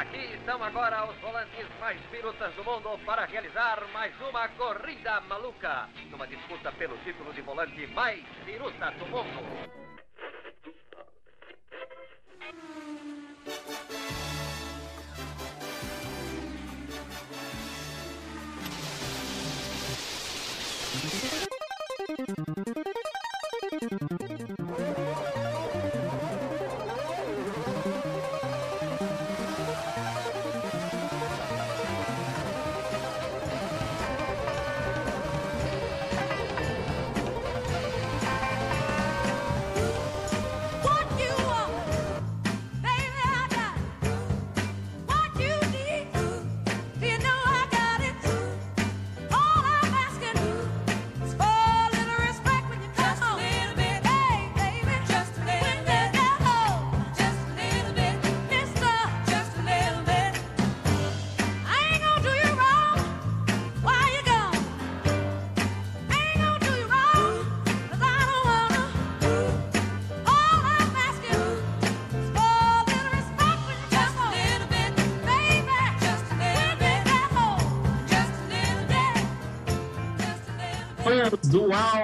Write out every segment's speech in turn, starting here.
Aqui estão agora os volantes mais pirutas do mundo para realizar mais uma corrida maluca, numa disputa pelo título de volante mais piruta do mundo.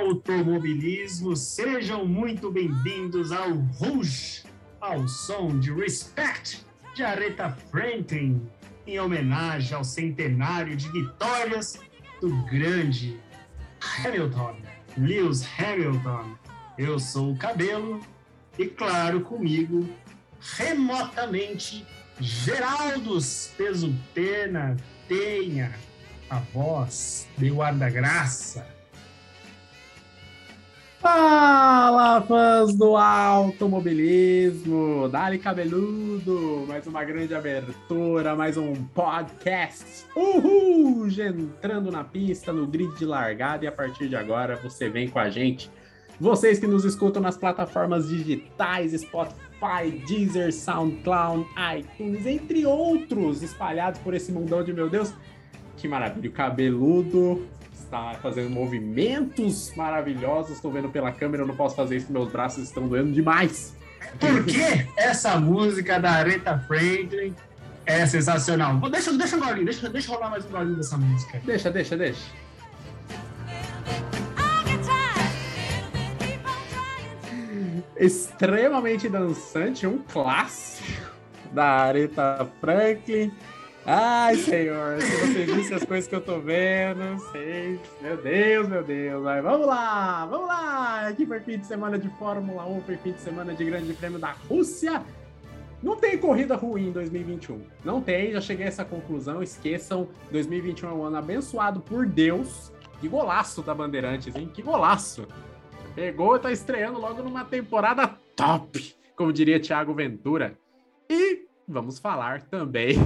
Automobilismo, sejam muito bem-vindos ao Rouge, ao som de Respect de Aretha Franklin, em homenagem ao centenário de vitórias do grande Hamilton, Lewis Hamilton. Eu sou o Cabelo e, claro, comigo, remotamente, Geraldos Peso Pena tenha a voz de guarda-graça. Fala, fãs do automobilismo! Dali cabeludo! Mais uma grande abertura, mais um podcast. Uhul! Entrando na pista, no grid de largada e a partir de agora você vem com a gente. Vocês que nos escutam nas plataformas digitais, Spotify, Deezer, SoundCloud, iTunes, entre outros, espalhados por esse mundão de meu Deus. Que maravilha! O cabeludo está fazendo movimentos maravilhosos. Estou vendo pela câmera, eu não posso fazer isso, meus braços estão doendo demais. Por que essa música da Aretha Franklin é sensacional? Deixa, deixa um golinho, deixa, deixa rolar mais um golinho dessa música. Deixa, deixa, deixa. Extremamente dançante, um clássico da Aretha Franklin. Ai, senhor, se você visse as coisas que eu tô vendo, sei. Meu Deus, meu Deus. Mas vamos lá, vamos lá. Aqui foi fim de semana de Fórmula 1, foi fim de semana de Grande Prêmio da Rússia. Não tem corrida ruim em 2021. Não tem, já cheguei a essa conclusão. Esqueçam, 2021 é um ano abençoado por Deus. Que golaço da Bandeirantes, hein? Que golaço. Pegou tá estreando logo numa temporada top, como diria Thiago Ventura. E vamos falar também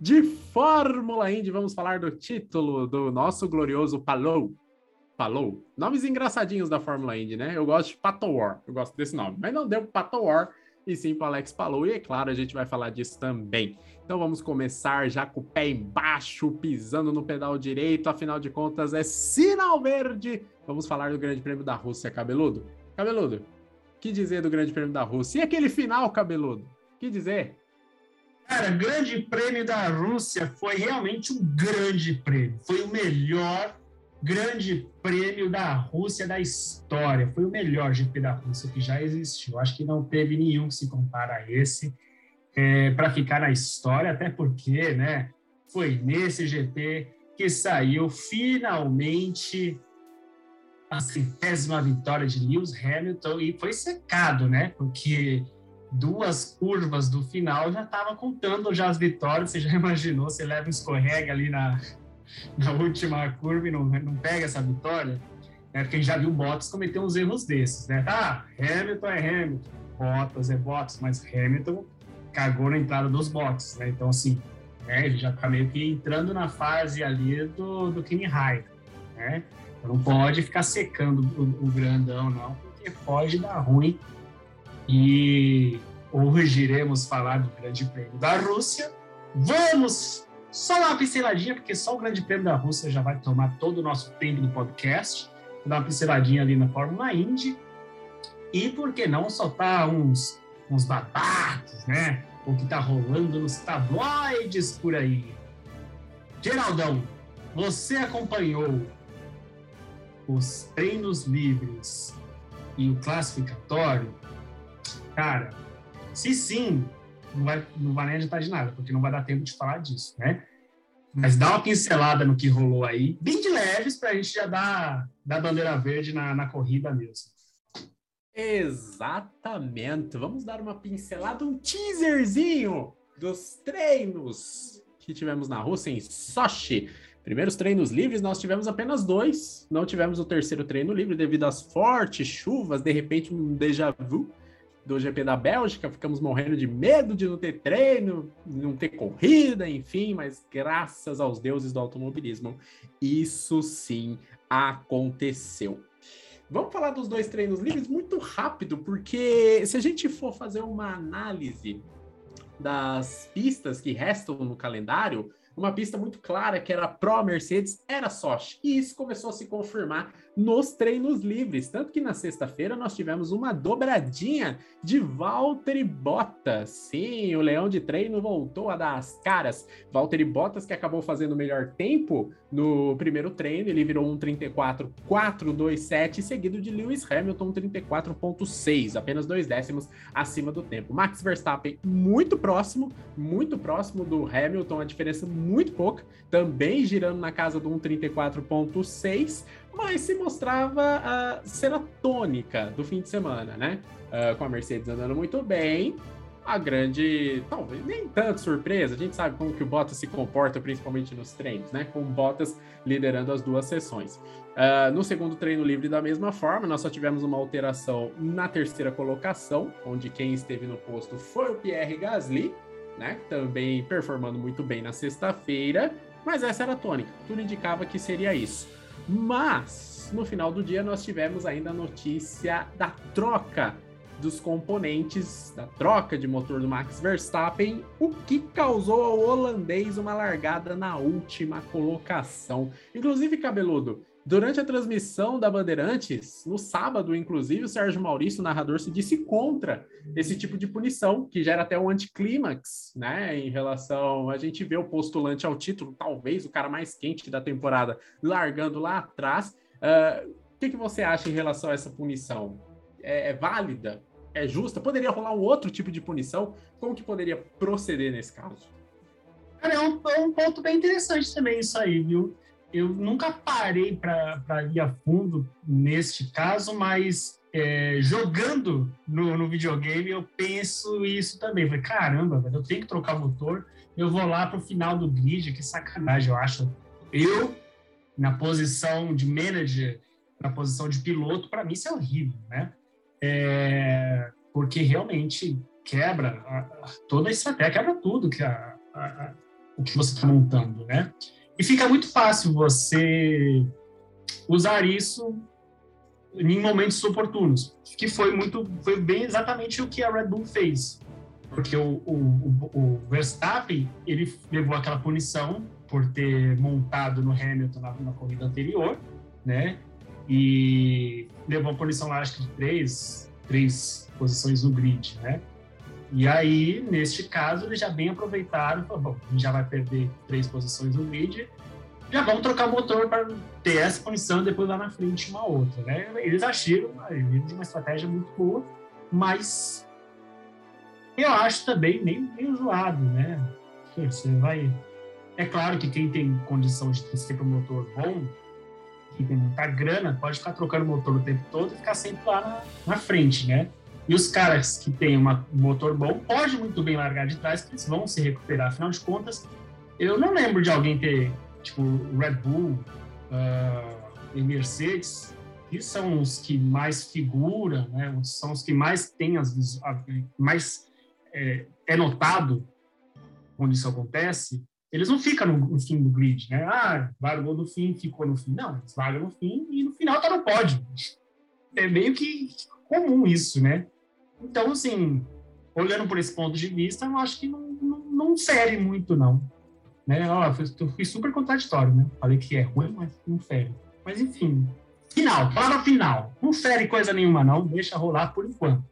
de Fórmula Indy, vamos falar do título do nosso glorioso Palou. Palou. Nomes engraçadinhos da Fórmula Indy, né? Eu gosto de Pato War, eu gosto desse nome. Mas não deu pro Pato War, e sim para Alex Palou. E é claro, a gente vai falar disso também. Então vamos começar já com o pé embaixo, pisando no pedal direito. Afinal de contas, é sinal verde. Vamos falar do Grande Prêmio da Rússia, cabeludo. Cabeludo, que dizer do Grande Prêmio da Rússia? E aquele final, cabeludo? Que dizer? Cara, Grande Prêmio da Rússia foi realmente um grande prêmio. Foi o melhor Grande Prêmio da Rússia da história. Foi o melhor GP da Rússia que já existiu. Acho que não teve nenhum que se compara a esse para ficar na história, até porque, né? Foi nesse GP que saiu finalmente a centésima vitória de Lewis Hamilton e foi secado, né? Porque duas curvas do final já estava contando já as vitórias. Você já imaginou? Você leva um escorrega ali na, na última curva e não, não pega essa vitória? É, gente já viu Bottas cometer uns erros desses, né? Tá, Hamilton é Hamilton, Bottas é Bottas, mas Hamilton cagou na entrada dos boxes, né? Então, assim, né, ele já tá meio que entrando na fase ali do, do Kimi Raikkonen, né? Então, não pode ficar secando o, o grandão, não, porque pode dar ruim. E hoje iremos falar do Grande Prêmio da Rússia. Vamos só uma pinceladinha, porque só o Grande Prêmio da Rússia já vai tomar todo o nosso tempo do podcast. Dar uma pinceladinha ali na Fórmula Indy. E por que não soltar uns, uns babatos, né? o que está rolando nos tabloides por aí. Geraldão, você acompanhou os treinos livres e o classificatório? Cara, se sim, não vai, não vai nem adiantar de nada, porque não vai dar tempo de falar disso, né? Mas dá uma pincelada no que rolou aí, bem de leves, para a gente já dar, dar bandeira verde na, na corrida mesmo. Exatamente. Vamos dar uma pincelada, um teaserzinho dos treinos que tivemos na Rússia em Sochi. Primeiros treinos livres, nós tivemos apenas dois. Não tivemos o terceiro treino livre devido às fortes chuvas, de repente um déjà vu do GP da Bélgica. Ficamos morrendo de medo de não ter treino, não ter corrida, enfim, mas graças aos deuses do automobilismo, isso sim aconteceu. Vamos falar dos dois treinos livres muito rápido, porque se a gente for fazer uma análise das pistas que restam no calendário, uma pista muito clara que era pró-Mercedes era Sochi. E isso começou a se confirmar nos treinos livres. Tanto que na sexta-feira nós tivemos uma dobradinha de Valtteri Bottas. Sim, o leão de treino voltou a dar as caras. Valtteri Bottas que acabou fazendo o melhor tempo no primeiro treino, ele virou um 34.427, seguido de Lewis Hamilton 34.6, apenas dois décimos acima do tempo. Max Verstappen muito próximo, muito próximo do Hamilton, a diferença muito pouca, também girando na casa do 134.6, mas se mostrava a ser a tônica do fim de semana, né? Uh, com a Mercedes andando muito bem, a grande, talvez nem tanto surpresa, a gente sabe como que o Bottas se comporta, principalmente nos treinos, né? Com o Bottas liderando as duas sessões. Uh, no segundo treino livre, da mesma forma, nós só tivemos uma alteração na terceira colocação, onde quem esteve no posto foi o Pierre Gasly, né? Também performando muito bem na sexta-feira, mas essa era a tônica, tudo indicava que seria isso. Mas no final do dia nós tivemos ainda a notícia da troca dos componentes, da troca de motor do Max Verstappen, o que causou ao holandês uma largada na última colocação. Inclusive, cabeludo, Durante a transmissão da Bandeirantes, no sábado, inclusive, o Sérgio Maurício, narrador, se disse contra esse tipo de punição, que gera até um anticlímax, né? Em relação. A gente vê o postulante ao título, talvez o cara mais quente da temporada, largando lá atrás. Uh, o que, que você acha em relação a essa punição? É, é válida? É justa? Poderia rolar um outro tipo de punição? Como que poderia proceder nesse caso? Cara, é um, é um ponto bem interessante também isso aí, viu? Eu nunca parei para ir a fundo neste caso, mas é, jogando no, no, videogame eu penso isso também. Falei, caramba, eu tenho que trocar motor, eu vou lá para o final do grid, que sacanagem, eu acho. Eu, na posição de manager, na posição de piloto, para mim isso é horrível, né? É, porque realmente quebra a, a, toda a estratégia, quebra tudo que a, o que você está montando, né? E fica muito fácil você usar isso em momentos oportunos, que foi muito, foi bem exatamente o que a Red Bull fez, porque o, o, o Verstappen ele levou aquela punição por ter montado no Hamilton na, na corrida anterior, né? E levou a punição lá, acho que de três, três posições no grid, né? E aí, neste caso, eles já bem aproveitaram, bom, a gente já vai perder três posições no grid, já vamos trocar o motor para ter essa condição depois lá na frente uma outra, né? Eles acharam de uma estratégia muito boa, mas eu acho também meio, meio zoado, né? Você vai... É claro que quem tem condição de ter sempre um motor bom, quem tem muita grana, pode ficar trocando o motor o tempo todo e ficar sempre lá na, na frente, né? E os caras que têm um motor bom pode muito bem largar de trás, porque eles vão se recuperar. Afinal de contas, eu não lembro de alguém ter, tipo, Red Bull uh, e Mercedes, que são os que mais figuram, né? são os que mais têm as mais é, é, notado quando isso acontece. Eles não ficam no, no, fim do grid, né? Ah, largou no fim, ficou no fim. Não, eles largam no fim e no final tá no pódio. É meio que comum isso, né? Então, assim, olhando por esse ponto de vista, eu acho que não, não, não fere muito, não. Né? Ó, eu fui super contraditório, né? Falei que é ruim, mas não fere. Mas, enfim, final, palavra final. Não fere coisa nenhuma, não. Deixa rolar por enquanto.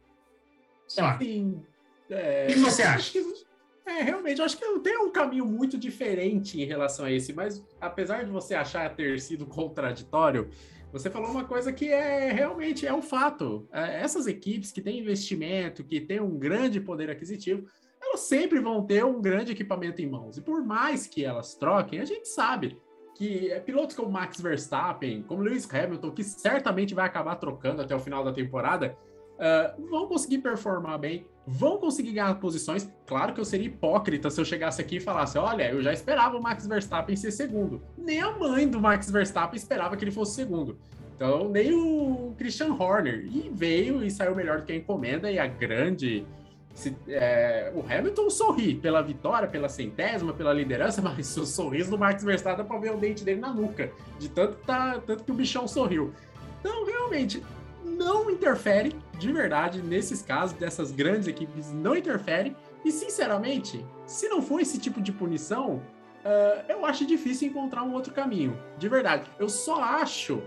Sei lá. Sim. É, O que você eu acha? que- é, realmente, eu acho que tem um caminho muito diferente em relação a esse, mas apesar de você achar ter sido contraditório, você falou uma coisa que é realmente é um fato. É, essas equipes que têm investimento, que têm um grande poder aquisitivo, elas sempre vão ter um grande equipamento em mãos. E por mais que elas troquem, a gente sabe que é, pilotos como Max Verstappen, como Lewis Hamilton, que certamente vai acabar trocando até o final da temporada, ah, vão conseguir performar bem, vão conseguir ganhar posições. Claro que eu seria hipócrita se eu chegasse aqui e falasse: olha, eu já esperava o Max Verstappen ser segundo. Nem a mãe do Max Verstappen esperava que ele fosse segundo. Então, nem o Christian Horner. E veio e saiu melhor do que a encomenda e a grande. se- é, o Hamilton sorri pela vitória, pela centésima, pela liderança, mas o sorriso do Max Verstappen dá pra ver o dente dele na nuca, de tanto, tá, tanto que o bichão sorriu. Então, realmente, não interfere, de verdade, nesses casos, dessas grandes equipes, não interfere. E, sinceramente, se não for esse tipo de punição, ah, eu acho difícil encontrar um outro caminho. De verdade. Eu só acho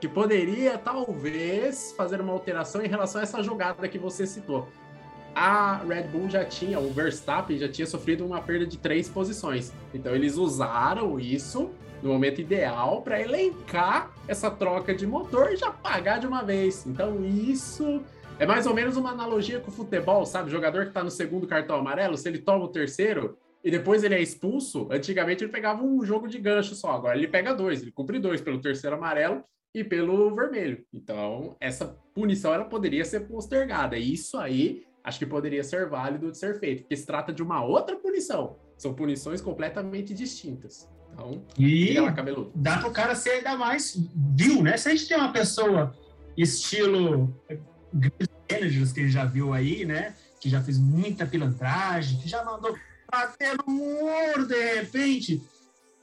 que poderia, talvez, fazer uma alteração em relação a essa jogada que você citou. A Red Bull já tinha, o Verstappen já tinha sofrido uma perda de três posições. Então, eles usaram isso no momento ideal para elencar essa troca de motor e já pagar de uma vez. Então, isso é mais ou menos uma analogia com o futebol, sabe? O jogador que tá no segundo cartão amarelo, se ele toma o terceiro e depois ele é expulso, antigamente ele pegava um jogo de gancho só, agora ele pega dois, ele cumpre dois pelo terceiro amarelo e pelo vermelho. Então, essa punição ela poderia ser postergada. E isso aí acho que poderia ser válido de ser feito, porque se trata de uma outra punição. São punições completamente distintas. Então, E lá, dá para o cara ser ainda mais vil, né? Se a gente tem uma pessoa estilo managers que ele já viu aí, né? Que já fez muita pilantragem, que já mandou bater no muro de repente.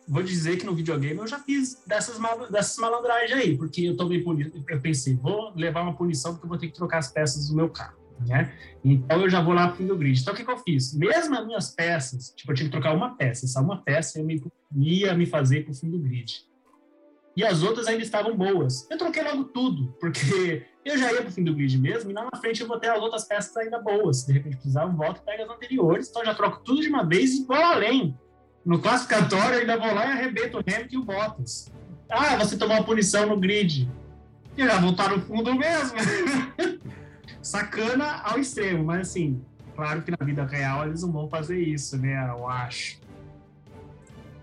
Vou dizer que no videogame eu já fiz dessas, mal- dessas malandragens aí, porque eu tomei punição. Eu pensei, vou levar uma punição porque eu vou ter que trocar as peças do meu carro, né? Então eu já vou lá pro fim do grid. Então o que, que eu fiz? Mesmo as minhas peças, tipo, eu tinha que trocar uma peça, essa uma peça eu me, ia me fazer pro fim do grid. E as outras ainda estavam boas. Eu troquei logo tudo, porque eu já ia pro fim do grid mesmo, e lá na frente eu vou ter as outras peças ainda boas. De repente precisar, eu volto e pego as anteriores. Então eu já troco tudo de uma vez e vou além. No classificatório, eu ainda vou lá e arrebento o Hamilton e o Bottas. Ah, você tomou uma punição no grid. E já voltar no fundo mesmo. Sacana ao extremo, mas assim, claro que na vida real eles não vão fazer isso, né? Eu acho.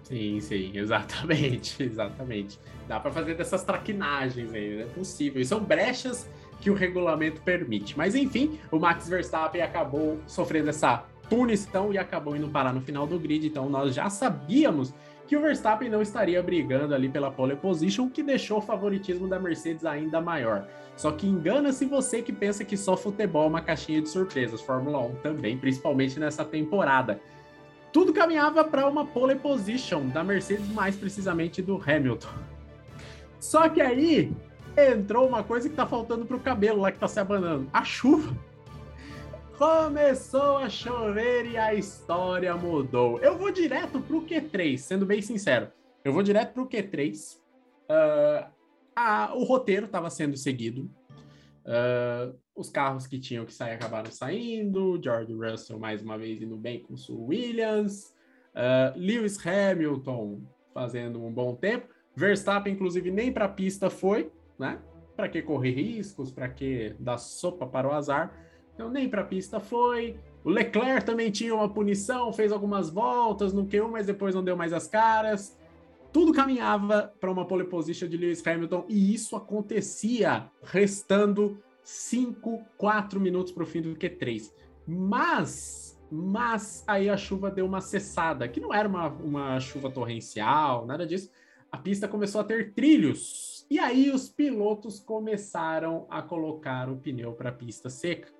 Sim, sim, exatamente, exatamente. Dá para fazer dessas traquinagens aí, é possível. E são brechas que o regulamento permite. Mas enfim, o Max Verstappen acabou sofrendo essa punição e acabou indo parar no final do grid. Então nós já sabíamos que o Verstappen não estaria brigando ali pela pole position, o que deixou o favoritismo da Mercedes ainda maior. Só que engana-se você que pensa que só futebol é uma caixinha de surpresas. Fórmula 1 também, principalmente nessa temporada tudo caminhava para uma pole position da Mercedes, mais precisamente do Hamilton. Só que aí entrou uma coisa que tá faltando pro cabelo lá que tá se abanando: a chuva. Começou a chover e a história mudou. Eu vou direto pro Q3, sendo bem sincero. Eu vou direto pro Q3. Ah, a- o roteiro estava sendo seguido. Ah, os carros que tinham que sair acabaram saindo. George Russell, mais uma vez, indo bem com o Williams. Ah, Lewis Hamilton fazendo um bom tempo. Verstappen, inclusive, nem para a pista foi, né? Para que correr riscos? Para que dar sopa para o azar? Então, nem para a pista foi. O Leclerc também tinha uma punição, fez algumas voltas no Q1, mas depois não deu mais as caras. Tudo caminhava para uma pole position de Lewis Hamilton e isso acontecia restando 5, 4 minutos para o fim do Q3. Mas, mas aí a chuva deu uma cessada, que não era uma, uma chuva torrencial, nada disso. A pista começou a ter trilhos. E aí os pilotos começaram a colocar o pneu para a pista seca.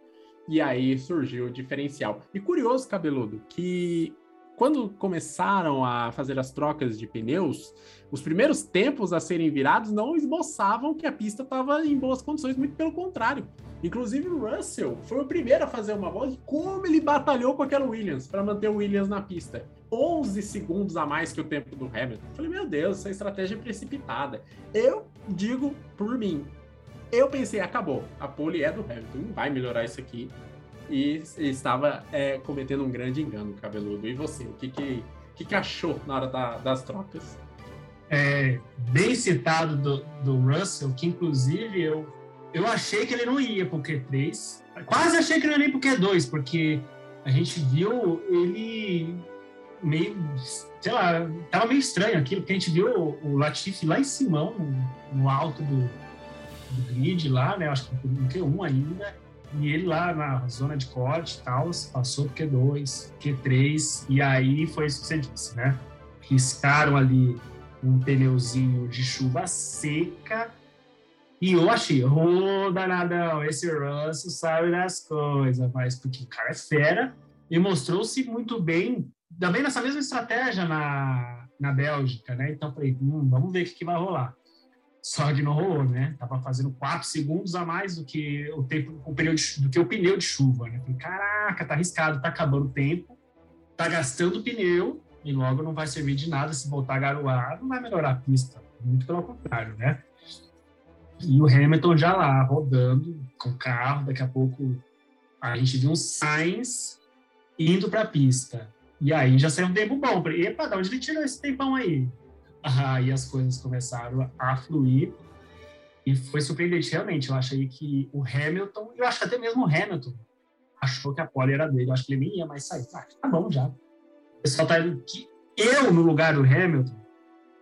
E aí surgiu o diferencial. E curioso, cabeludo, que quando começaram a fazer as trocas de pneus, os primeiros tempos a serem virados não esboçavam que a pista estava em boas condições, muito pelo contrário. Inclusive o Russell foi o primeiro a fazer uma volta e como ele batalhou com aquela Williams para manter o Williams na pista. 11 segundos a mais que o tempo do Hamilton. Eu falei, meu Deus, essa estratégia é precipitada. Eu digo por mim, eu pensei, acabou, a pole é do Hamilton, não vai melhorar isso aqui. e, estava é, cometendo um grande engano, cabeludo. E você, o que, que, que, que achou na hora da- das trocas? é, bem citado do, do Russell, que inclusive eu, eu achei que ele não ia pro Q3. Quase achei que ele não ia pro Q2, porque a gente viu ele meio, sei lá, tava meio estranho aquilo, porque a gente viu o, o Latifi lá em cima, no, no alto do, do grid lá, né? Acho que no Q1 ainda. E ele lá na zona de corte e tal, passou pro Q2, Q3, e aí foi isso que você disse, né? Riscaram ali um pneuzinho de chuva seca. E eu achei, ô danadão, esse Russell sabe das coisas, mas porque o cara é fera e mostrou-se muito bem, também nessa mesma estratégia na, na Bélgica, né? Então falei, hum, vamos ver o que, que vai rolar. Só que não rolou, né? Tava fazendo 4 segundos a mais do que o tempo, o pneu de, do que o pneu de chuva, né? Falei, caraca, tá arriscado, tá acabando o tempo, tá gastando pneu, e logo não vai servir de nada se voltar a garoar, não vai melhorar a pista, muito pelo contrário, né? E o Hamilton já lá, rodando com o carro, daqui a pouco a gente viu um Sainz indo para a pista. E aí já saiu um tempo bom. Epa, de onde ele tirou esse tempão aí? Aí as coisas começaram a fluir e foi surpreendente, realmente. Eu achei que o Hamilton, eu acho que até mesmo o Hamilton achou que a pole era dele. Eu acho que ele nem ia mais sair. Ah, tá bom já. O pessoal tá que eu, no lugar do Hamilton,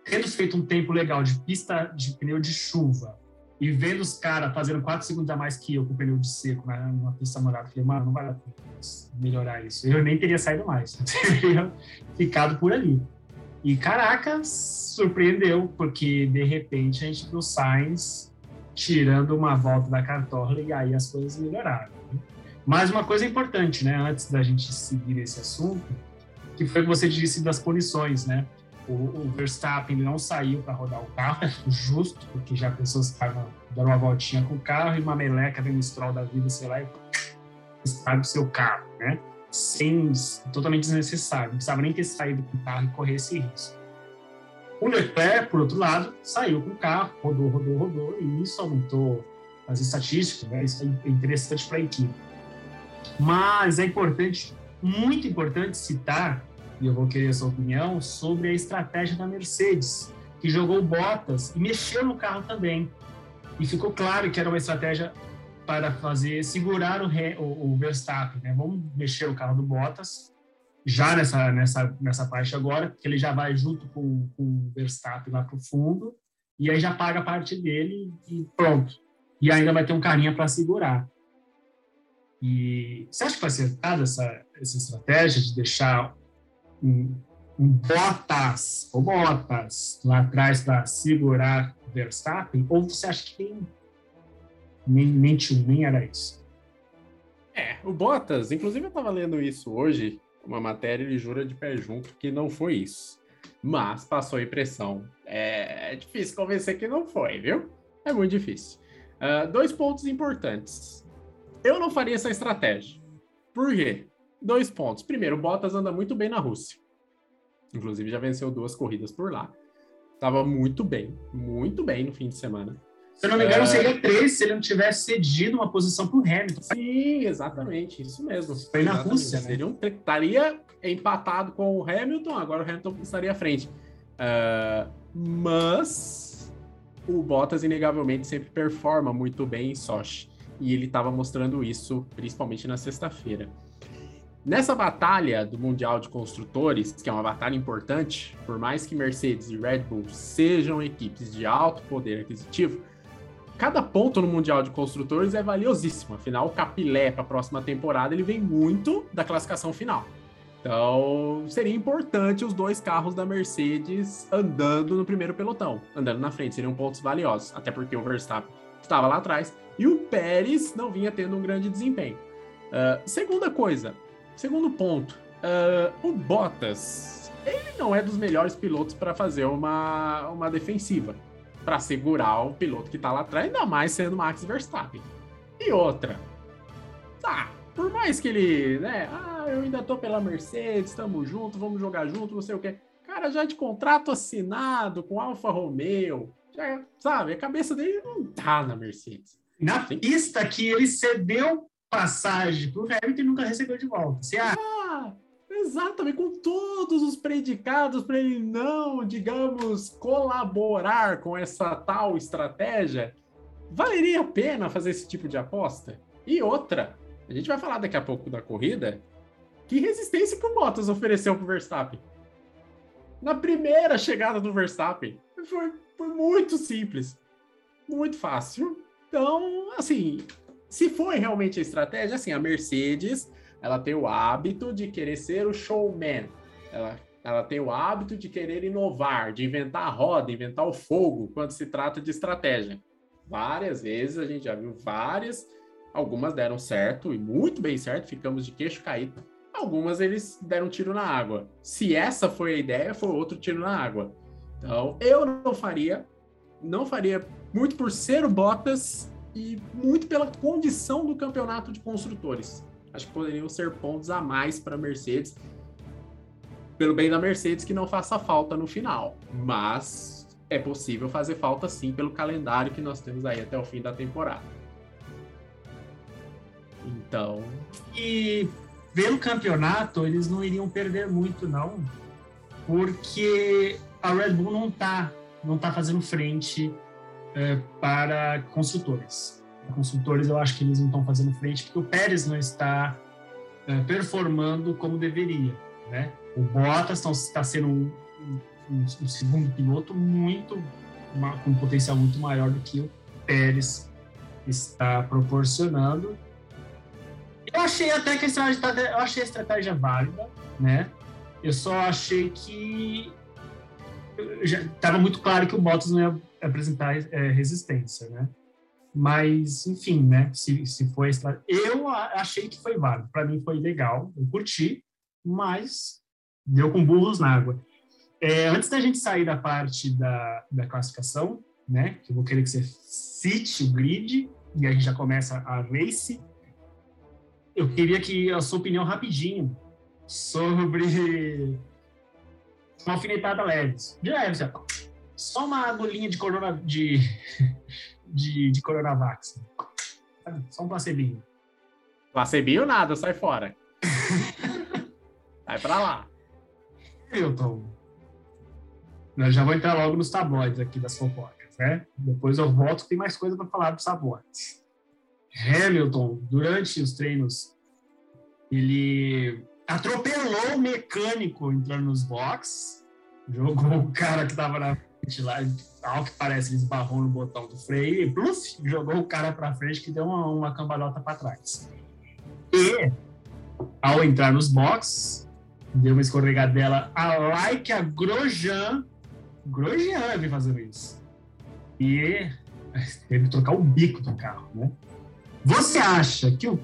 tendo feito um tempo legal de pista de pneu de chuva e vendo os caras fazendo 4 segundos a mais que eu com pneu de seco né, numa pista molhada, falei, mano, não vai melhorar isso. Eu nem teria saído mais, eu teria ficado por ali. E caraca, surpreendeu, porque de repente a gente viu o Sainz tirando uma volta da cartola e aí as coisas melhoraram. né? Mas uma coisa importante, né, antes da gente seguir esse assunto, que foi o que você disse das punições, né? O, o Verstappen não saiu para rodar o carro, é justo, porque já pessoas estavam dando uma voltinha com o carro e uma meleca vem no Stroll da vida, sei lá, e estraga o seu carro, né? Sem, totalmente desnecessário, não precisava nem ter saído com o carro e correr esse risco. O Leclerc, por outro lado, saiu com o carro, rodou, rodou, rodou, e isso aumentou as estatísticas, né? Isso é interessante para a equipe. Mas é importante, muito importante citar e eu vou querer sua opinião, sobre a estratégia da Mercedes, que jogou botas e mexeu no carro também. E ficou claro que era uma estratégia para fazer segurar o, o- o Verstappen. Né? Vamos mexer o carro do Bottas já nessa, nessa, nessa parte agora, porque ele já vai junto com, com o Verstappen lá para o fundo, e aí já paga a parte dele e pronto. E ainda vai ter um carinha para segurar. E você acha que foi acertada essa, essa estratégia de deixar um, um Bottas, ou Bottas, lá atrás para segurar o Verstappen? Ou você acha que nem, nem, tinha- nem era isso? É, o Bottas, inclusive eu tava lendo isso hoje, uma matéria, ele jura de pé junto que não foi isso. Mas passou a impressão. É, é difícil convencer que não foi, viu? É muito difícil. Ah, dois pontos importantes. Eu não faria essa estratégia. Por quê? Dois pontos. Primeiro, o Bottas anda muito bem na Rússia. Inclusive, já venceu duas corridas por lá. Tava muito bem, muito bem no fim de semana. Se eu não me engano, É. seria três se ele não tivesse cedido uma posição para o Hamilton. Sim, exatamente, isso mesmo. Foi na Exatamente. Rússia, né? Seria um- estaria empatado com o Hamilton, agora o Hamilton estaria à frente. Ah, mas o Bottas, inegavelmente, sempre performa muito bem em Sochi. E ele estava mostrando isso, principalmente na sexta-feira. Nessa batalha do Mundial de Construtores, que é uma batalha importante, por mais que Mercedes e Red Bull sejam equipes de alto poder aquisitivo, cada ponto no Mundial de Construtores é valiosíssimo. Afinal, o Capilé para a próxima temporada ele vem muito da classificação final. Então, seria importante os dois carros da Mercedes andando no primeiro pelotão, andando na frente, seriam pontos valiosos, até porque o Verstappen estava lá atrás e o Pérez não vinha tendo um grande desempenho. Ah, segunda coisa, segundo ponto, ah, o Bottas, ele não é dos melhores pilotos para fazer uma, uma defensiva para segurar o piloto que tá lá atrás, ainda mais sendo Max Verstappen. E outra, tá, por mais que ele, né, ah, eu ainda tô pela Mercedes, tamo junto, vamos jogar junto, não sei o quê. Cara, já de contrato assinado com Alfa Romeo, já, sabe, a cabeça dele não tá na Mercedes. Na pista que ele cedeu passagem pro Hamilton e nunca recebeu de volta. Você acha? Ah, exatamente, com todos os predicados para ele não, digamos, colaborar com essa tal estratégia, valeria a pena fazer esse tipo de aposta? E outra, a gente vai falar daqui a pouco da corrida, que resistência que o Bottas ofereceu pro Verstappen? Na primeira chegada do Verstappen, foi, foi muito simples, muito fácil. Então, assim, se foi realmente a estratégia, assim, a Mercedes, ela tem o hábito de querer ser o showman. Ela, ela tem o hábito de querer inovar, de inventar a roda, inventar o fogo quando se trata de estratégia. Várias vezes a gente já viu várias, algumas deram certo e muito bem certo, ficamos de queixo caído. Algumas eles deram tiro na água. Se essa foi a ideia, foi outro tiro na água. Então, eu não faria, não faria muito por ser o Bottas e muito pela condição do campeonato de construtores. Acho que poderiam ser pontos a mais para a Mercedes, pelo bem da Mercedes que não faça falta no final. Mas é possível fazer falta sim pelo calendário que nós temos aí até o fim da temporada. Então, E pelo campeonato, eles não iriam perder muito, não, porque a Red Bull não tá, não tá fazendo frente é, para construtores. Construtores, eu acho que eles não estão fazendo frente, porque o Pérez não está é, performando como deveria, né? O Bottas está sendo um, um- um segundo piloto muito, uma- com um potencial muito maior do que o Pérez está proporcionando. Eu achei até que a estratégia, eu achei a estratégia válida, né? Eu só achei que estava muito claro que o Bottas não ia apresentar é, resistência, né? Mas, enfim, né? Se, se foi a estra- eu achei que foi válido. Para mim foi legal, eu curti, mas deu com burros na água. É, antes da gente sair da parte da, da classificação, né? Que eu vou querer que você cite o grid e a gente já começa a race eu queria que a sua opinião rapidinho sobre uma alfinetada leve. De leve, assim, só uma agulhinha de corona de de, de coronavax. Sabe? Só um placebinho. placebinho nada, sai fora. Vai pra lá. Hamilton. Eu já vou entrar logo nos tabloides aqui das fofocas, né? Depois eu volto, tem mais coisa para falar dos tabloides. Hamilton, durante os treinos, ele atropelou o mecânico entrando nos boxes, jogou o cara que estava na frente lá, ao que parece, ele esbarrou no botão do freio e pluf, jogou o cara para frente que deu uma, uma cambalhota para trás. E, ao entrar nos boxes, deu uma escorregadela a like a Grosjean. Grosjean vem fazendo isso. E teve que trocar o bico do carro, né? Você acha que o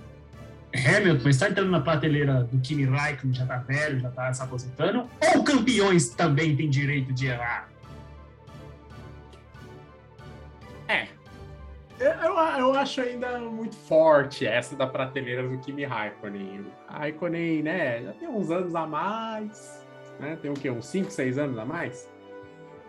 Hamilton está entrando na prateleira do Kimi Raikkonen, já tá velho, já tá se aposentando? Ou campeões também têm direito de errar? É. Eu, eu, acho ainda muito forte essa da prateleira do Kimi Raikkonen. O Raikkonen, né, já tem uns anos a mais, né? Tem o quê? Uns 5, 6 anos a mais?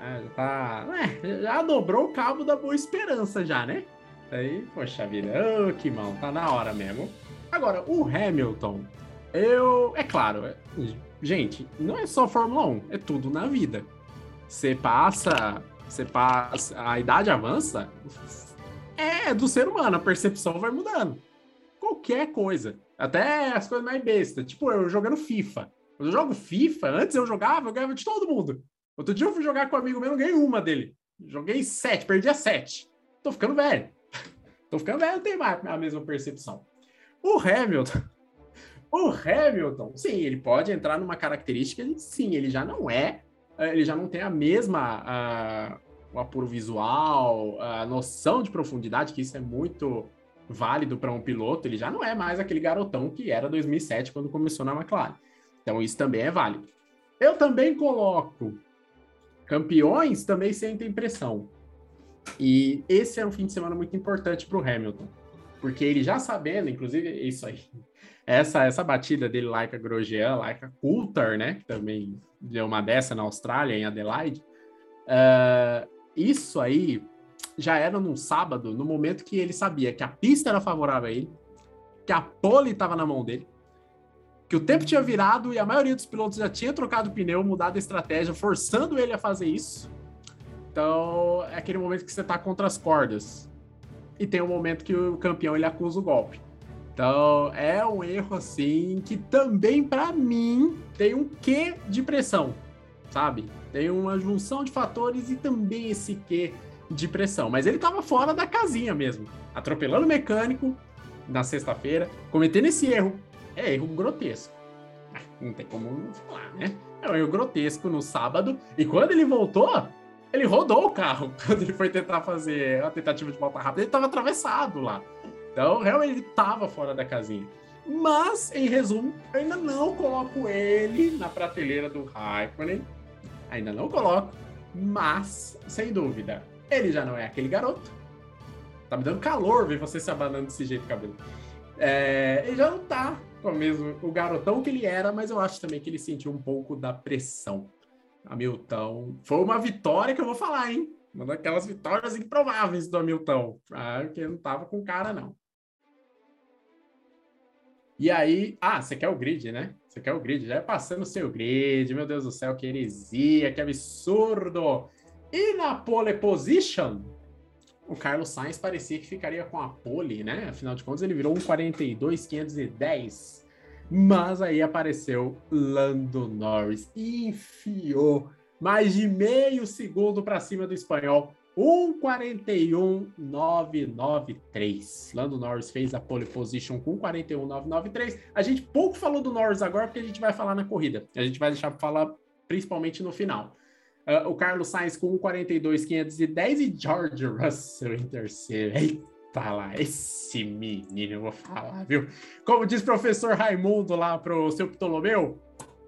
É, já tá. É, já dobrou o cabo da boa esperança, já, né? Aí, poxa vida, ô que mão, tá na hora mesmo. Agora, o Hamilton, eu. É claro, é- gente, não é só Fórmula 1, é tudo na vida. Você passa. Você passa. A idade avança. É do ser humano, a percepção vai mudando. Qualquer coisa. Até as coisas mais bestas. Tipo, eu jogando FIFA. Quando eu jogo FIFA, antes eu jogava, eu ganhava de todo mundo. Outro dia eu fui jogar com um amigo meu, não ganhei uma dele. Joguei sete, perdi a sete. Tô ficando velho. Tô ficando velho, não tenho mais a mesma percepção. O Hamilton. O Hamilton, sim, ele pode entrar numa característica sim, ele já não é, ele já não tem a mesma o apuro visual, a noção de profundidade, que isso é muito válido para um piloto, ele já não é mais aquele garotão que era 2007 quando começou na McLaren. Então isso também é válido. Eu também coloco campeões também sentem pressão. E esse é um fim de semana muito importante para o Hamilton, porque ele já sabendo, inclusive isso aí, essa essa batida dele Laika Grosjean, Laika Coulter, né, que também deu uma dessa na Austrália em Adelaide. ah, isso aí já era num sábado, no momento que ele sabia que a pista era favorável a ele, que a pole estava na mão dele, que o tempo tinha virado e a maioria dos pilotos já tinha trocado o pneu, mudado a estratégia, forçando ele a fazer isso. Então, é aquele momento que você tá contra as cordas. E tem um momento que o campeão ele acusa o golpe. Então, é um erro assim que também para mim tem um quê de pressão, sabe? Tem uma junção de fatores e também esse quê de pressão. Mas ele tava fora da casinha mesmo, atropelando o mecânico na sexta-feira, cometendo esse erro. É erro grotesco. Não tem como falar, né? É um erro grotesco no sábado. E quando ele voltou, ele rodou o carro. Quando ele foi tentar fazer a tentativa de volta rápida, ele tava atravessado lá. Então, realmente, ele tava fora da casinha. Mas, em resumo, eu ainda não coloco ele na prateleira do Raikkonen. Ainda não coloco. Mas, sem dúvida, ele já não é aquele garoto. Tá me dando calor ver você se abanando desse jeito, cabelo. É, ele já não tá com o mesmo o garotão que ele era, mas eu acho também que ele sentiu um pouco da pressão. Hamilton. Foi uma vitória que eu vou falar, hein? Uma daquelas vitórias improváveis do Hamilton. Ah, que não tava com cara, não. E aí, ah, você quer o grid, né? Você quer o grid, já é passando o seu grid, meu Deus do céu, que heresia, que absurdo! E na pole position, o Carlos Sainz parecia que ficaria com a pole, né? Afinal de contas, ele virou um 42,510. Mas aí apareceu Lando Norris e enfiou mais de meio segundo para cima do espanhol. 1,41,993. Lando Norris fez a pole position com 41,993. A gente pouco falou do Norris agora porque a gente vai falar na corrida. A gente vai deixar para falar principalmente no final. Uh, o Carlos Sainz com 1,42,510 e George Russell em terceiro. Eita lá, esse menino, eu vou falar, viu? Como diz professor Raimundo lá pro seu Ptolomeu,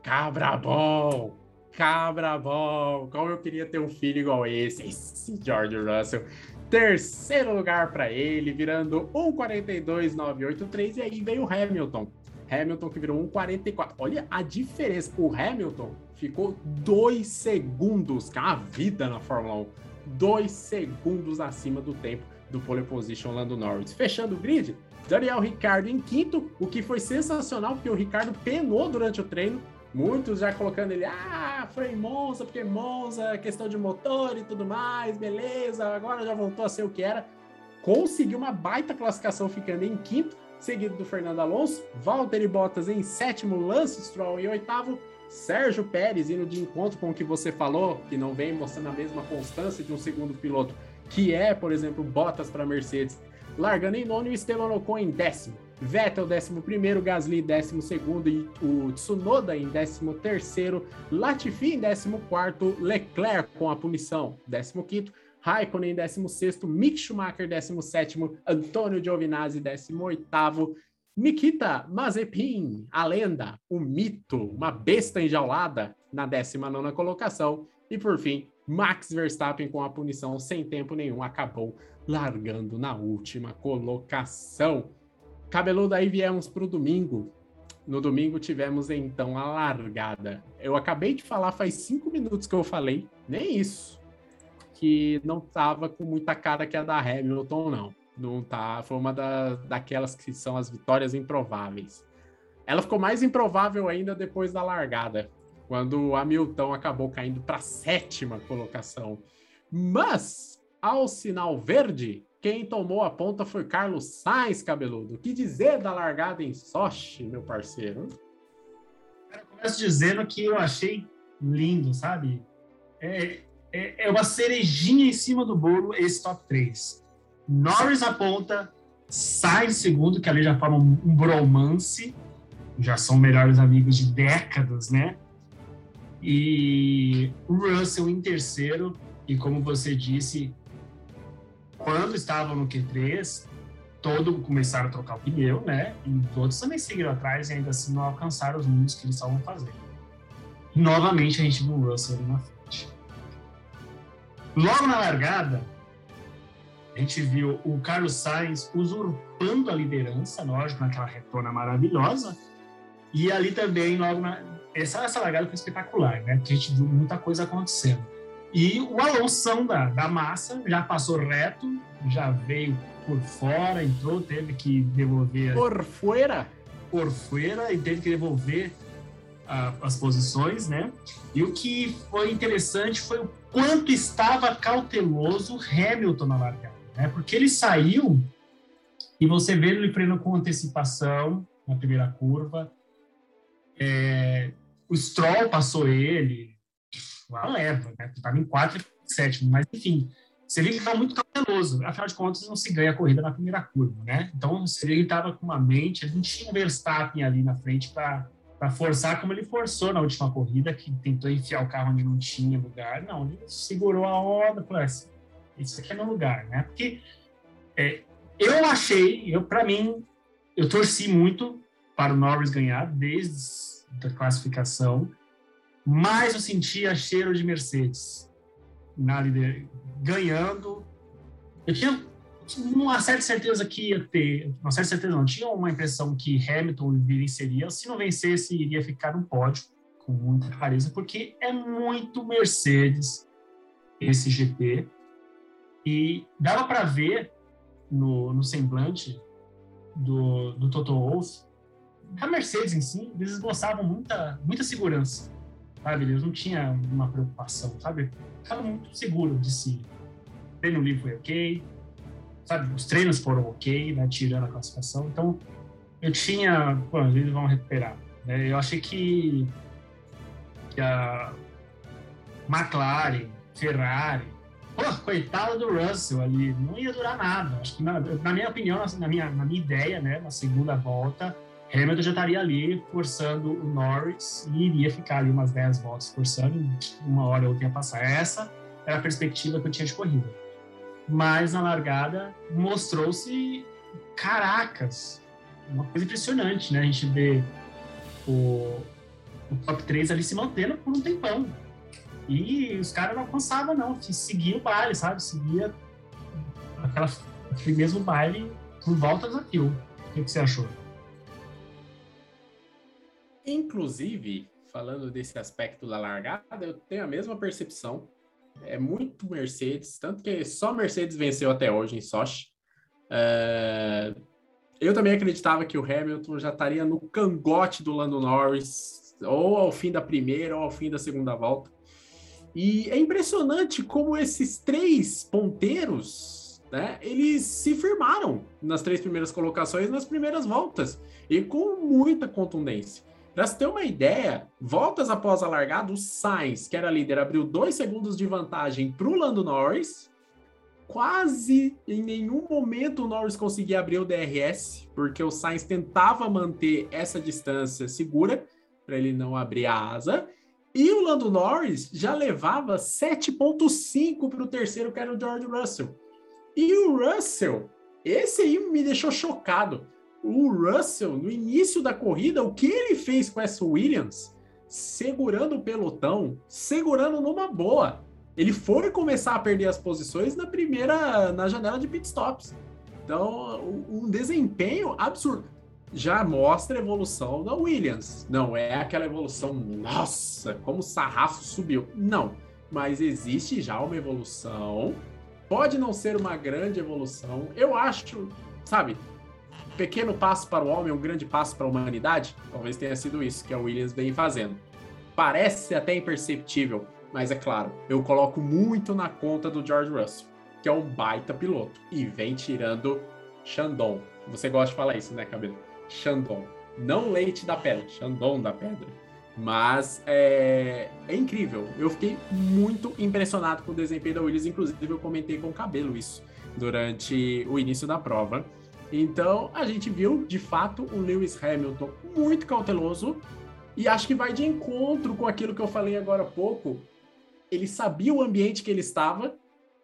cabra bom, cabra bom. Como eu queria ter um filho igual esse, esse George Russell. Terceiro lugar para ele, virando 1,42,983. E aí veio o Hamilton. Hamilton que virou 1,44. Olha a diferença. O Hamilton ficou dois segundos, que é uma vida na Fórmula 1. Dois segundos acima do tempo do pole position Lando Norris. Fechando o grid, Daniel Ricardo em quinto, o que foi sensacional, porque o Ricardo penou durante o treino. Muitos já colocando ele, ah, foi em Monza, porque Monza, questão de motor e tudo mais, beleza, agora já voltou a ser o que era. Conseguiu uma baita classificação ficando em quinto, seguido do Fernando Alonso, Valtteri Bottas em sétimo, Lance Stroll em oitavo, Sérgio Pérez indo de encontro com o que você falou, que não vem mostrando a mesma constância de um segundo piloto, que é, por exemplo, Bottas para Mercedes, largando em nono e Esteban Ocon em décimo. Vettel décimo primeiro, Gasly décimo segundo e o Tsunoda em décimo terceiro, Latifi em décimo quarto, Leclerc com a punição décimo quinto, Raikkonen em décimo sexto, Mick Schumacher décimo sétimo, Antônio Giovinazzi décimo oitavo, Nikita Mazepin, a lenda, o mito, uma besta enjaulada na 19 colocação. E por fim, Max Verstappen com a punição sem tempo nenhum acabou largando na última colocação. Cabeludo, aí viemos para o domingo. No domingo tivemos então a largada. Eu acabei de falar faz cinco minutos que eu falei, nem isso, que não tava com muita cara que a da Hamilton, não não tá. Foi uma da, daquelas que são as vitórias improváveis. Ela ficou mais improvável ainda depois da largada, quando o Hamilton acabou caindo para sétima colocação. Mas, ao sinal verde, quem tomou a ponta foi Carlos Sainz, cabeludo. O que dizer da largada em Sochi, meu parceiro? Eu começo dizendo que eu achei lindo, sabe? É, é, é uma cerejinha em cima do bolo esse top 3. Norris na ponta, Sainz segundo, que ali já forma um, um bromance, já são melhores amigos de décadas, né? E o Russell em terceiro, e como você disse, quando estavam no Q3, todos começaram a trocar o pneu, né? E todos também seguiram atrás e ainda assim não alcançaram os números que eles estavam fazendo. Novamente a gente viu o Russell ali na frente. Logo na largada, a gente viu o Carlos Sainz usurpando a liderança, lógico, naquela retona maravilhosa. E ali também, logo na. Essa, essa largada foi espetacular, né? Porque a gente viu muita coisa acontecendo. E o Alonso da, da massa já passou reto, já veio por fora, entrou, teve que devolver Por fora. por fora e teve que devolver ah, as posições, né? E o que foi interessante foi o quanto estava cauteloso Hamilton na largada, né? Porque ele saiu e você vê ele freando com antecipação na primeira curva. É, o Stroll passou ele, uma leva, né? Estava em quarto e sétimo, mas enfim, você vê que estava muito cauteloso. Afinal de contas, não se ganha a corrida na primeira curva, né? Então, você vê que estava com uma mente, ele não tinha um Verstappen ali na frente para forçar como ele forçou na última corrida, que tentou enfiar o carro onde não tinha lugar. Não, ele segurou a onda, falou assim, isso aqui é meu lugar, né? Porque é, eu achei, eu para mim, eu torci muito para o Norris ganhar desde a classificação, mas eu sentia cheiro de Mercedes na lider... ganhando. Eu tinha uma certa certeza que ia ter, uma certa certeza não, tinha uma impressão que Hamilton venceria, se não vencesse iria ficar no pódio com muita clareza, porque é muito Mercedes esse GP e dava para ver no, no semblante do, do Toto Wolff a Mercedes em si, eles esboçavam muita, muita segurança, sabe? Eles não tinham uma preocupação, sabe? Estavam muito seguros de si. O treino livre foi ok, sabe? Os treinos foram ok, né? Tirando a classificação. Então, eu tinha... Pô, eles vão recuperar. Né? Eu achei que, que a McLaren, Ferrari, pô, coitada do Russell ali, não ia durar nada. Acho que, na, na minha opinião, na minha, na minha ideia, né? Na segunda volta, Hamilton já estaria ali forçando o Norris e iria ficar ali umas 10 voltas forçando, uma hora ou outra ia passar. Essa era a perspectiva que eu tinha de corrida. Mas na largada mostrou-se caracas, uma coisa impressionante, né? A gente vê o, o top 3 ali se mantendo por um tempão. E os caras não alcançavam, não. Seguia o baile, sabe? Seguia aquela, aquele mesmo baile por voltas daquilo. O que, que você achou? Inclusive, falando desse aspecto da largada, eu tenho a mesma percepção. É muito Mercedes, tanto que só Mercedes venceu até hoje em Sochi. É, Eu também acreditava que o Hamilton já estaria no cangote do Lando Norris, ou ao fim da primeira, ou ao fim da segunda volta. E é impressionante como esses três ponteiros, né, eles se firmaram nas três primeiras colocações, nas primeiras voltas, e com muita contundência. Para você ter uma ideia, voltas após a largada, o Sainz, que era líder, abriu dois segundos de vantagem para o Lando Norris. Quase em nenhum momento o Norris conseguia abrir o DRS, porque o Sainz tentava manter essa distância segura para ele não abrir a asa. E o Lando Norris já levava 7,5 para o terceiro, que era o George Russell. E o Russell, esse aí me deixou chocado o Russell, no início da corrida, o que ele fez com essa Williams, segurando o pelotão, segurando numa boa. Ele foi começar a perder as posições na primeira, na janela de pitstops. Então, um desempenho absurdo. Já mostra a evolução da Williams. Não é aquela evolução, nossa, como o sarrafo subiu. Não. Mas existe já uma evolução. Pode não ser uma grande evolução. Eu acho, sabe, pequeno passo para o homem, um grande passo para a humanidade? Talvez tenha sido isso que a Williams vem fazendo. Parece até imperceptível, mas é claro, eu coloco muito na conta do George Russell, que é um baita piloto e vem tirando Shandong. Você gosta de falar isso, né, Cabelo? Shandong. Não leite da pedra, Shandong da pedra. Mas é, é, incrível. Eu fiquei muito impressionado com o desempenho da Williams. Inclusive, eu comentei com o cabelo isso durante o início da prova. Então, a gente viu, de fato, o Lewis Hamilton muito cauteloso e acho que vai de encontro com aquilo que eu falei agora há pouco. Ele sabia o ambiente que ele estava,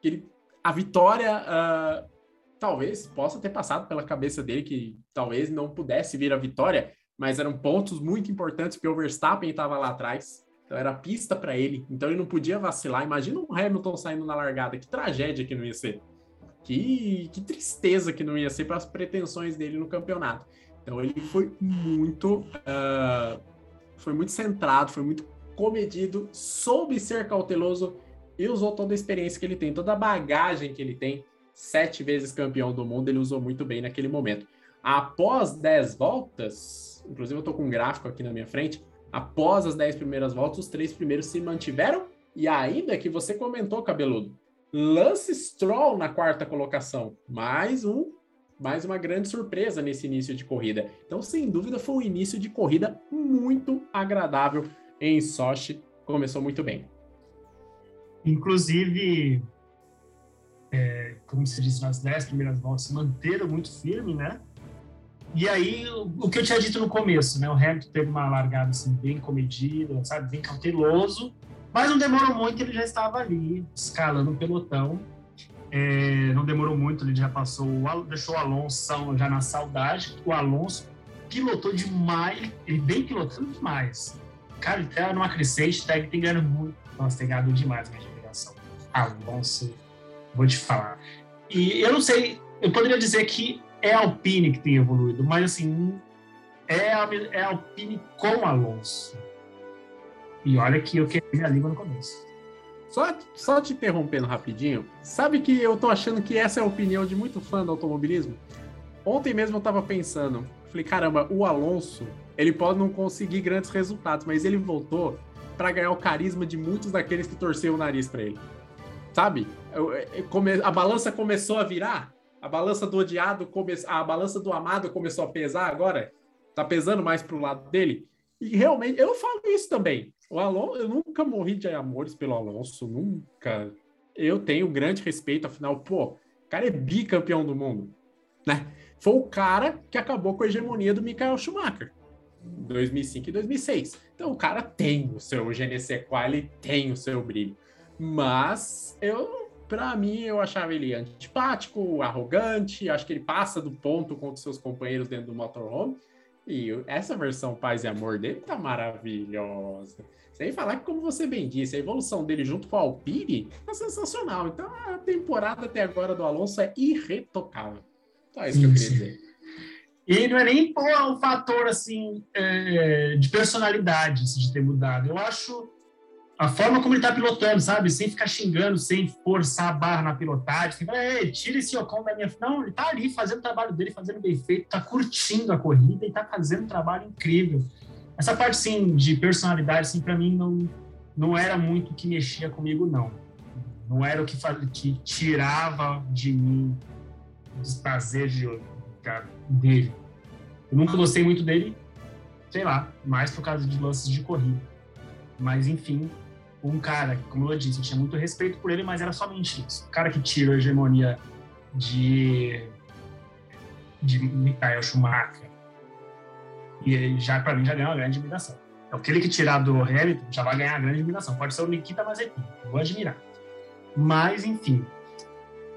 que ele, a vitória uh, talvez possa ter passado pela cabeça dele, que talvez não pudesse vir a vitória, mas eram pontos muito importantes, porque o Verstappen estava lá atrás. Então era pista para ele, então ele não podia vacilar. Imagina um Hamilton saindo na largada, que tragédia que não ia ser. Que, que tristeza que não ia ser para as pretensões dele no campeonato. Então ele foi muito, uh, foi muito centrado, foi muito comedido, soube ser cauteloso e usou toda a experiência que ele tem, toda a bagagem que ele tem. Sete vezes campeão do mundo, ele usou muito bem naquele momento. Após 10 voltas, inclusive eu tô com um gráfico aqui na minha frente, após as 10 primeiras voltas, os três primeiros se mantiveram e ainda que você comentou, cabeludo, Lance Stroll na quarta colocação, mais um, mais uma grande surpresa nesse início de corrida. Então, sem dúvida, foi um início de corrida muito agradável em Sochi. Começou muito bem. Inclusive, é, como se disse, nas 10 primeiras voltas se manteram muito firme, né? E aí, o, o que eu tinha dito no começo, né? O Hamilton teve uma largada assim, bem comedida, sabe? Bem cauteloso. Mas não demorou muito, ele já estava ali, escalando o pelotão. É, não demorou muito, ele já passou, deixou o Alonso já na saudade. O Alonso pilotou demais, ele bem pilotando demais. Cara, ele tá numa crescente, tá, ele tem ganhando muito. Nossa, tem ganhado demais a minha admiração. Alonso, vou te falar. E eu não sei, eu poderia dizer que é a Alpine que tem evoluído, mas assim, é a, é a Alpine com Alonso e olha que eu queimei minha língua no começo. Só, só te interrompendo rapidinho, sabe que eu tô achando que essa é a opinião de muito fã do automobilismo? Ontem mesmo eu tava pensando, falei, caramba, o Alonso, ele pode não conseguir grandes resultados, mas ele voltou para ganhar o carisma de muitos daqueles que torceram o nariz para ele. Sabe? A balança começou a virar, a balança do odiado, come... a balança do amado começou a pesar agora, tá pesando mais pro lado dele. E realmente, eu falo isso também. O Alonso, eu nunca morri de amores pelo Alonso, nunca. Eu tenho grande respeito, afinal, pô, o cara é bicampeão do mundo, né? Foi o cara que acabou com a hegemonia do Michael Schumacher, 2005 e 2006. Então o cara tem o seu GNC ele tem o seu brilho. Mas eu, para mim, eu achava ele antipático, arrogante, acho que ele passa do ponto com os seus companheiros dentro do motorhome. E essa versão paz e amor dele tá maravilhosa. Sem falar que, como você bem disse, a evolução dele junto com o Alpine tá sensacional. Então a temporada até agora do Alonso é irretocável. Só isso que eu queria dizer. E não é nem o fator assim é, de personalidade assim, de ter mudado. Eu acho a forma como ele tá pilotando, sabe? Sem ficar xingando, sem forçar a barra na pilotagem. Sem falar, tira esse Ocon da minha. Não, ele tá ali fazendo o trabalho dele, fazendo bem feito, tá curtindo a corrida e tá fazendo um trabalho incrível. Essa parte, sim, de personalidade, assim, para mim não, não era muito o que mexia comigo, não. Não era o que, que tirava de mim o desprazer de, dele. Eu nunca gostei muito dele, sei lá, mais por causa de lances de corrida. Mas, enfim, um cara, como eu disse, eu tinha muito respeito por ele, mas era somente isso. O cara que tirou a hegemonia de, de Michael Schumacher, e já, para mim, já ganhou uma grande admiração. É aquele que tirar do Hamilton já vai ganhar a grande admiração. Pode ser o Nikita Mazepin, vou admirar. Mas, enfim,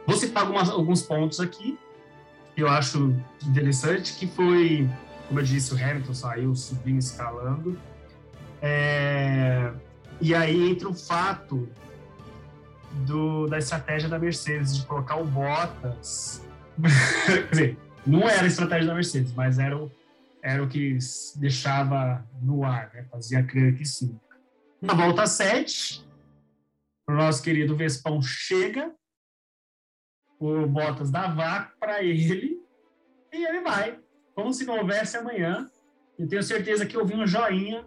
vou citar algumas, alguns pontos aqui que eu acho interessante, que foi, como eu disse, o Hamilton saiu subindo, escalando. É, e aí entra o fato do, da estratégia da Mercedes de colocar o Bottas. Quer dizer, não era a estratégia da Mercedes, mas era o, era o que deixava no ar, né? fazia crer que sim. Na volta 7, o nosso querido Vespão chega, o Bottas dá vácuo para ele e ele vai, como se não houvesse amanhã. Eu tenho certeza que eu vi um joinha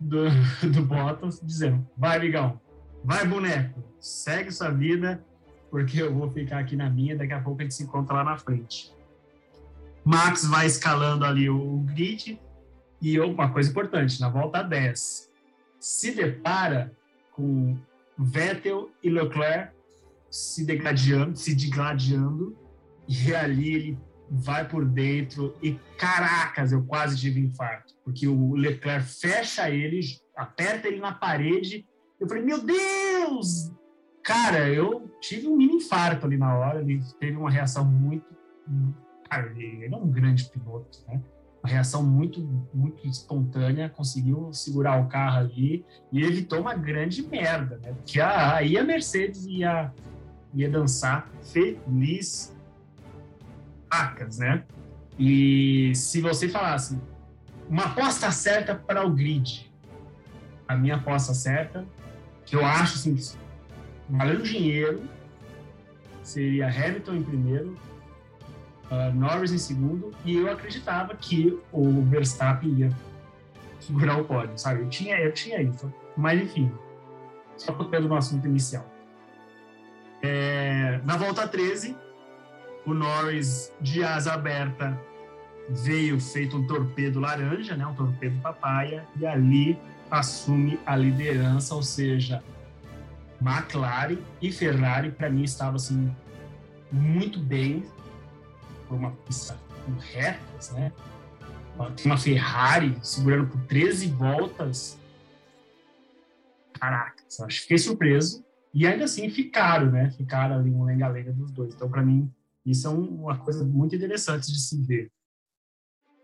do, do Bottas dizendo: vai, Ligão, vai, boneco, segue sua vida, porque eu vou ficar aqui na minha, daqui a pouco a gente se encontra lá na frente. Max vai escalando ali o grid, e uma coisa importante, na volta 10, se depara com Vettel e Leclerc se degladiando, se degladiando, e ali ele vai por dentro e caracas, eu quase tive infarto, porque o Leclerc fecha ele, aperta ele na parede. Eu falei, meu Deus! Cara, eu tive um mini infarto ali na hora, ele teve uma reação muito. Cara, ele é um grande piloto, né? Uma reação muito, muito espontânea, conseguiu segurar o carro ali e evitou uma grande merda, né? Porque aí a Mercedes ia, ia dançar feliz vacas, né? E se você falasse uma aposta certa para o grid, a minha aposta certa, que eu acho assim, valendo dinheiro, seria Hamilton em primeiro, uh, Norris em segundo, e eu acreditava que o Verstappen ia segurar o pódio, sabe? Eu tinha, eu tinha isso. Mas, enfim, só tocando no assunto inicial. É, na volta 13, o Norris de asa aberta veio feito um torpedo laranja, né, um torpedo papaya, e ali assume a liderança, ou seja, McLaren e Ferrari, para mim, estavam assim, muito bem, por uma pista com retas, né? Tem uma Ferrari segurando por 13 voltas. Caraca, acho fiquei surpreso. E ainda assim ficaram, né? Ficaram ali um lenga-lenga dos dois. Então, para mim, isso é uma coisa muito interessante de se ver.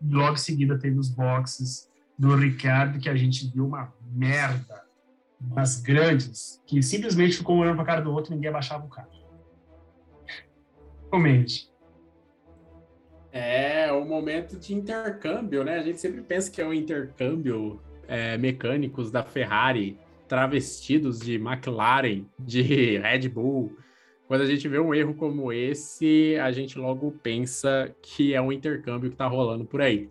Logo em seguida teve os boxes do Ricardo, que a gente viu uma merda das grandes, que simplesmente ficou olhando para a cara do outro e ninguém abaixava o carro. Comente. É, o momento de intercâmbio, né? A gente sempre pensa que é um intercâmbio é, mecânicos da Ferrari travestidos de McLaren, de Red Bull. Quando a gente vê um erro como esse, a gente logo pensa que é um intercâmbio que está rolando por aí.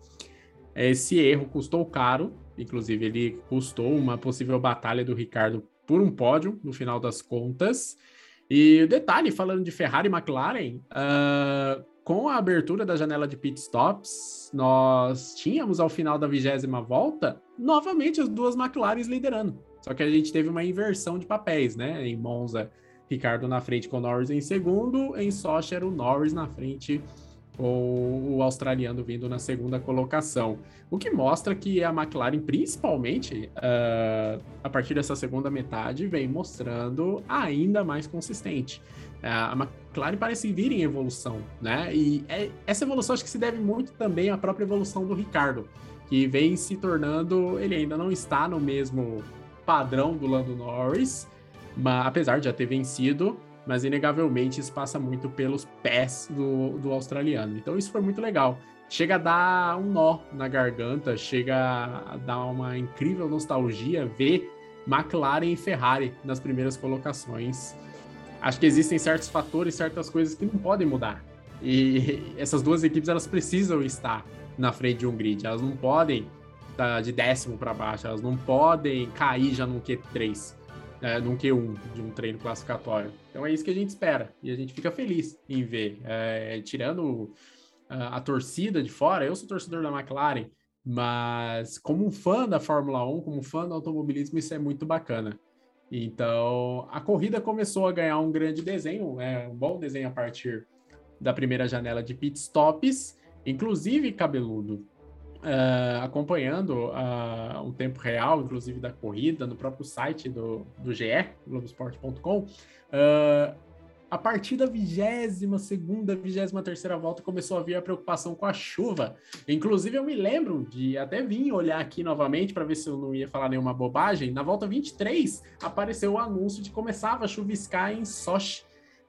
Esse erro custou caro, inclusive ele custou uma possível batalha do Ricardo por um pódio, no final das contas. E o detalhe, falando de Ferrari e McLaren, uh, com a abertura da janela de pit stops, nós tínhamos ao final da vigésima volta, novamente as duas McLarens liderando. Só que a gente teve uma inversão de papéis, né? Em Monza, Ricardo na frente com Norris em segundo, em Sochi era o Norris na frente com o australiano vindo na segunda colocação. O que mostra que a McLaren, principalmente uh, a partir dessa segunda metade, vem mostrando ainda mais consistente. Uh, a McLaren parece vir em evolução, né? E é, essa evolução acho que se deve muito também à própria evolução do Ricardo, que vem se tornando, ele ainda não está no mesmo padrão do Lando Norris, mas, apesar de já ter vencido, mas inegavelmente isso passa muito pelos pés do, do australiano. Então isso foi muito legal. Chega a dar um nó na garganta, chega a dar uma incrível nostalgia ver McLaren e Ferrari nas primeiras colocações. Acho que existem certos fatores, certas coisas que não podem mudar. E essas duas equipes elas precisam estar na frente de um grid. Elas não podem tá de décimo para baixo, elas não podem cair já no Q3, é, num Q1 de um treino classificatório. Então é isso que a gente espera e a gente fica feliz em ver. É, tirando a, a torcida de fora, eu sou torcedor da McLaren, mas como um fã da Fórmula 1, como um fã do automobilismo, isso é muito bacana. Então, a corrida começou a ganhar um grande desenho, é um bom desenho a partir da primeira janela de pit stops, inclusive cabeludo uh, acompanhando uh, o tempo real, inclusive da corrida, no próprio site do, do GE, Globoesporte.com, uh, a partir da 22 segunda, 23 terceira volta começou a vir a preocupação com a chuva. Inclusive eu me lembro de até vir olhar aqui novamente para ver se eu não ia falar nenhuma bobagem. Na volta 23 apareceu o anúncio de que começava a chuviscar em Sochi.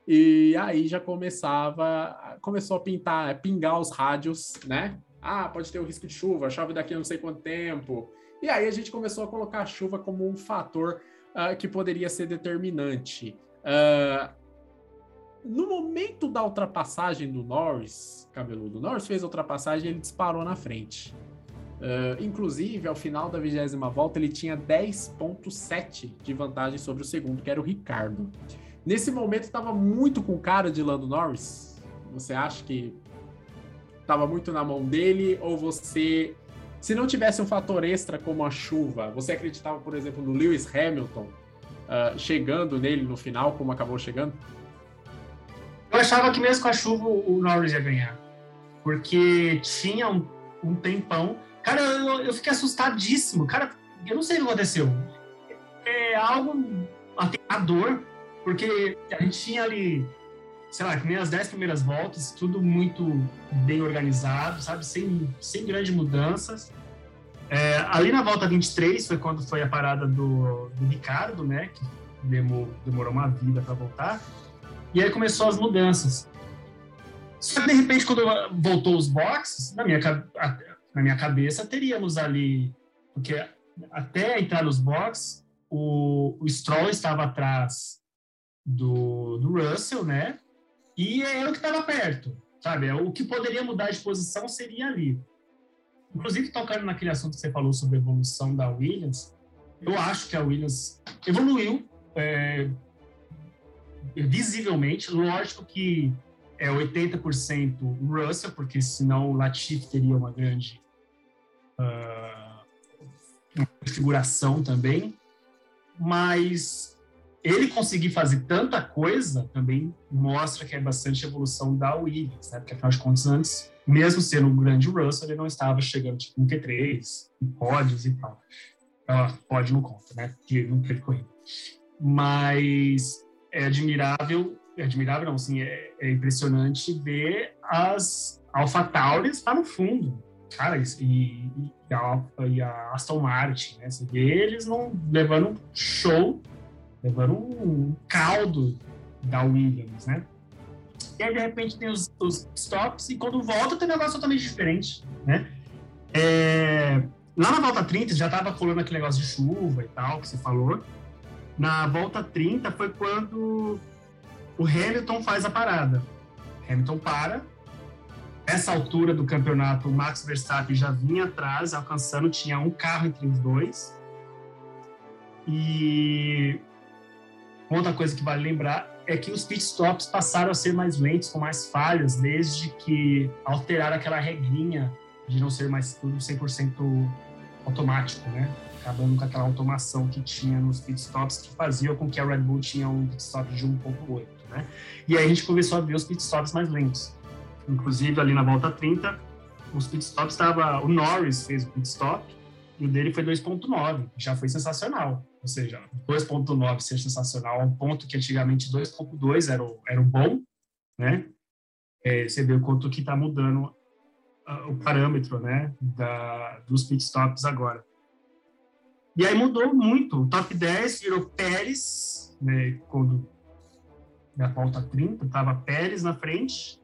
E aí já começava, começou a pintar, pingar os rádios, né? Ah, pode ter o risco de chuva, chove daqui a não sei quanto tempo. E aí a gente começou a colocar a chuva como um fator uh, que poderia ser determinante. Uh, no momento da ultrapassagem do Norris, cabeludo, Norris fez a ultrapassagem e ele disparou na frente. Uh, inclusive, ao final da vigésima volta, ele tinha 10,7 de vantagem sobre o segundo, que era o Ricardo. Nesse momento, estava muito com cara de Lando Norris. Você acha que estava muito na mão dele, ou você, se não tivesse um fator extra como a chuva, você acreditava, por exemplo, no Lewis Hamilton uh, chegando nele no final, como acabou chegando? Eu achava que mesmo com a chuva o Norris ia ganhar, porque tinha um, um tempão. Cara, eu, eu fiquei assustadíssimo. Cara, eu não sei o que aconteceu. É algo aterrador, porque a gente tinha ali sei lá, que nem as dez primeiras voltas, tudo muito bem organizado, sabe? Sem, sem grandes mudanças. É, ali na volta 23 foi quando foi a parada do, do Ricardo, né? Que demorou, demorou uma vida para voltar. E aí começou as mudanças. Só que de repente, quando voltou os boxes, na minha, na minha cabeça teríamos ali. Porque até entrar nos boxes, o, o Stroll estava atrás do, do Russell, né? E é ele que estava perto, sabe? O que poderia mudar de posição seria ali. Inclusive, tocando naquele assunto que você falou sobre a evolução da Williams, eu acho que a Williams evoluiu é, visivelmente. Lógico que é 80% Russell, porque senão o Latifi teria uma grande uh, configuração também. Mas ele conseguir fazer tanta coisa também mostra que é bastante evolução da Williams, né? Porque afinal de contas, antes, mesmo sendo um grande Russell, ele não estava chegando tipo, no Q3, em pódios e tal. Ah, pode não conta, né? Porque não teve corrida. Mas é admirável, é admirável não, assim, é, é impressionante ver as AlphaTauris lá no fundo, cara, e, e, a, e a Aston Martin, né? Você vê eles não levando show levando um caldo da Williams, né? E aí, de repente, tem os, os stops, e quando volta, tem um negócio totalmente diferente, né? É, lá na volta 30, já estava colando aquele negócio de chuva e tal, que você falou. Na volta 30 foi quando o Hamilton faz a parada. Hamilton para. Nessa altura do campeonato, o Max Verstappen já vinha atrás, alcançando, tinha um carro entre os dois. E Outra coisa que vale lembrar é que os pit stops passaram a ser mais lentos, com mais falhas, desde que alteraram aquela regrinha de não ser mais tudo 100% automático, né? Acabando com aquela automação que tinha nos pit stops, que fazia com que a Red Bull tinha um pit stop de 1.8, né? E aí a gente começou a ver os pit stops mais lentos. Inclusive, ali na volta 30, os pit stops estava... O Norris fez o pit stop, e o dele foi 2.9, já foi sensacional. Ou seja, 2.9 ser sensacional, um ponto que antigamente 2.2 era, o, era o bom, né? É, você vê o quanto que está mudando uh, o parâmetro, né, da, dos pitstops agora. E aí mudou muito. O top 10 virou Pérez, né, quando na volta 30 estava Pérez na frente,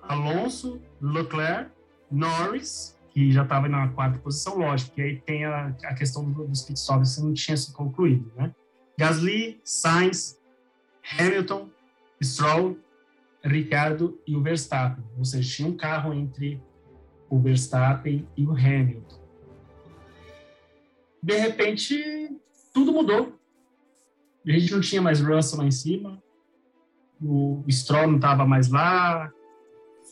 Alonso, Leclerc, Norris, que já estava na quarta posição, lógico, que aí tem a, a questão dos pitstops que não tinha se concluído, né? Gasly, Sainz, Hamilton, Stroll, Ricardo e o Verstappen. Ou seja, tinha um carro entre o Verstappen e o Hamilton. De repente, tudo mudou. A gente não tinha mais Russell lá em cima, o Stroll não estava mais lá,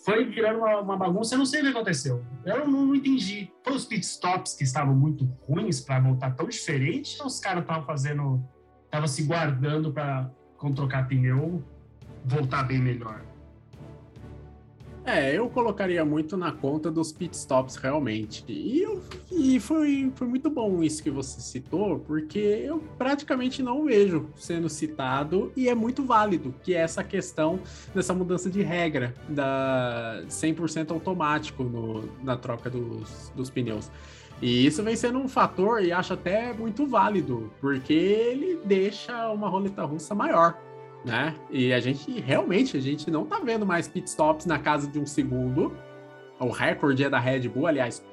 foi virando uma, uma, bagunça. Eu não sei o que aconteceu. Eu não, não entendi. Foi os pit stops que estavam muito ruins para voltar tão diferente ou os caras estavam fazendo. estavam se guardando para, quando trocar pneu, voltar bem melhor? É, eu colocaria muito na conta dos pit stops realmente. E, eu, e foi, foi muito bom isso que você citou, porque eu praticamente não vejo sendo citado e é muito válido, que é essa questão dessa mudança de regra da 100% automático no, na troca dos, dos pneus. E isso vem sendo um fator e acho até muito válido, porque ele deixa uma roleta russa maior né? E a gente realmente a gente não tá vendo mais pit stops na casa de um segundo. O recorde é da Red Bull, aliás,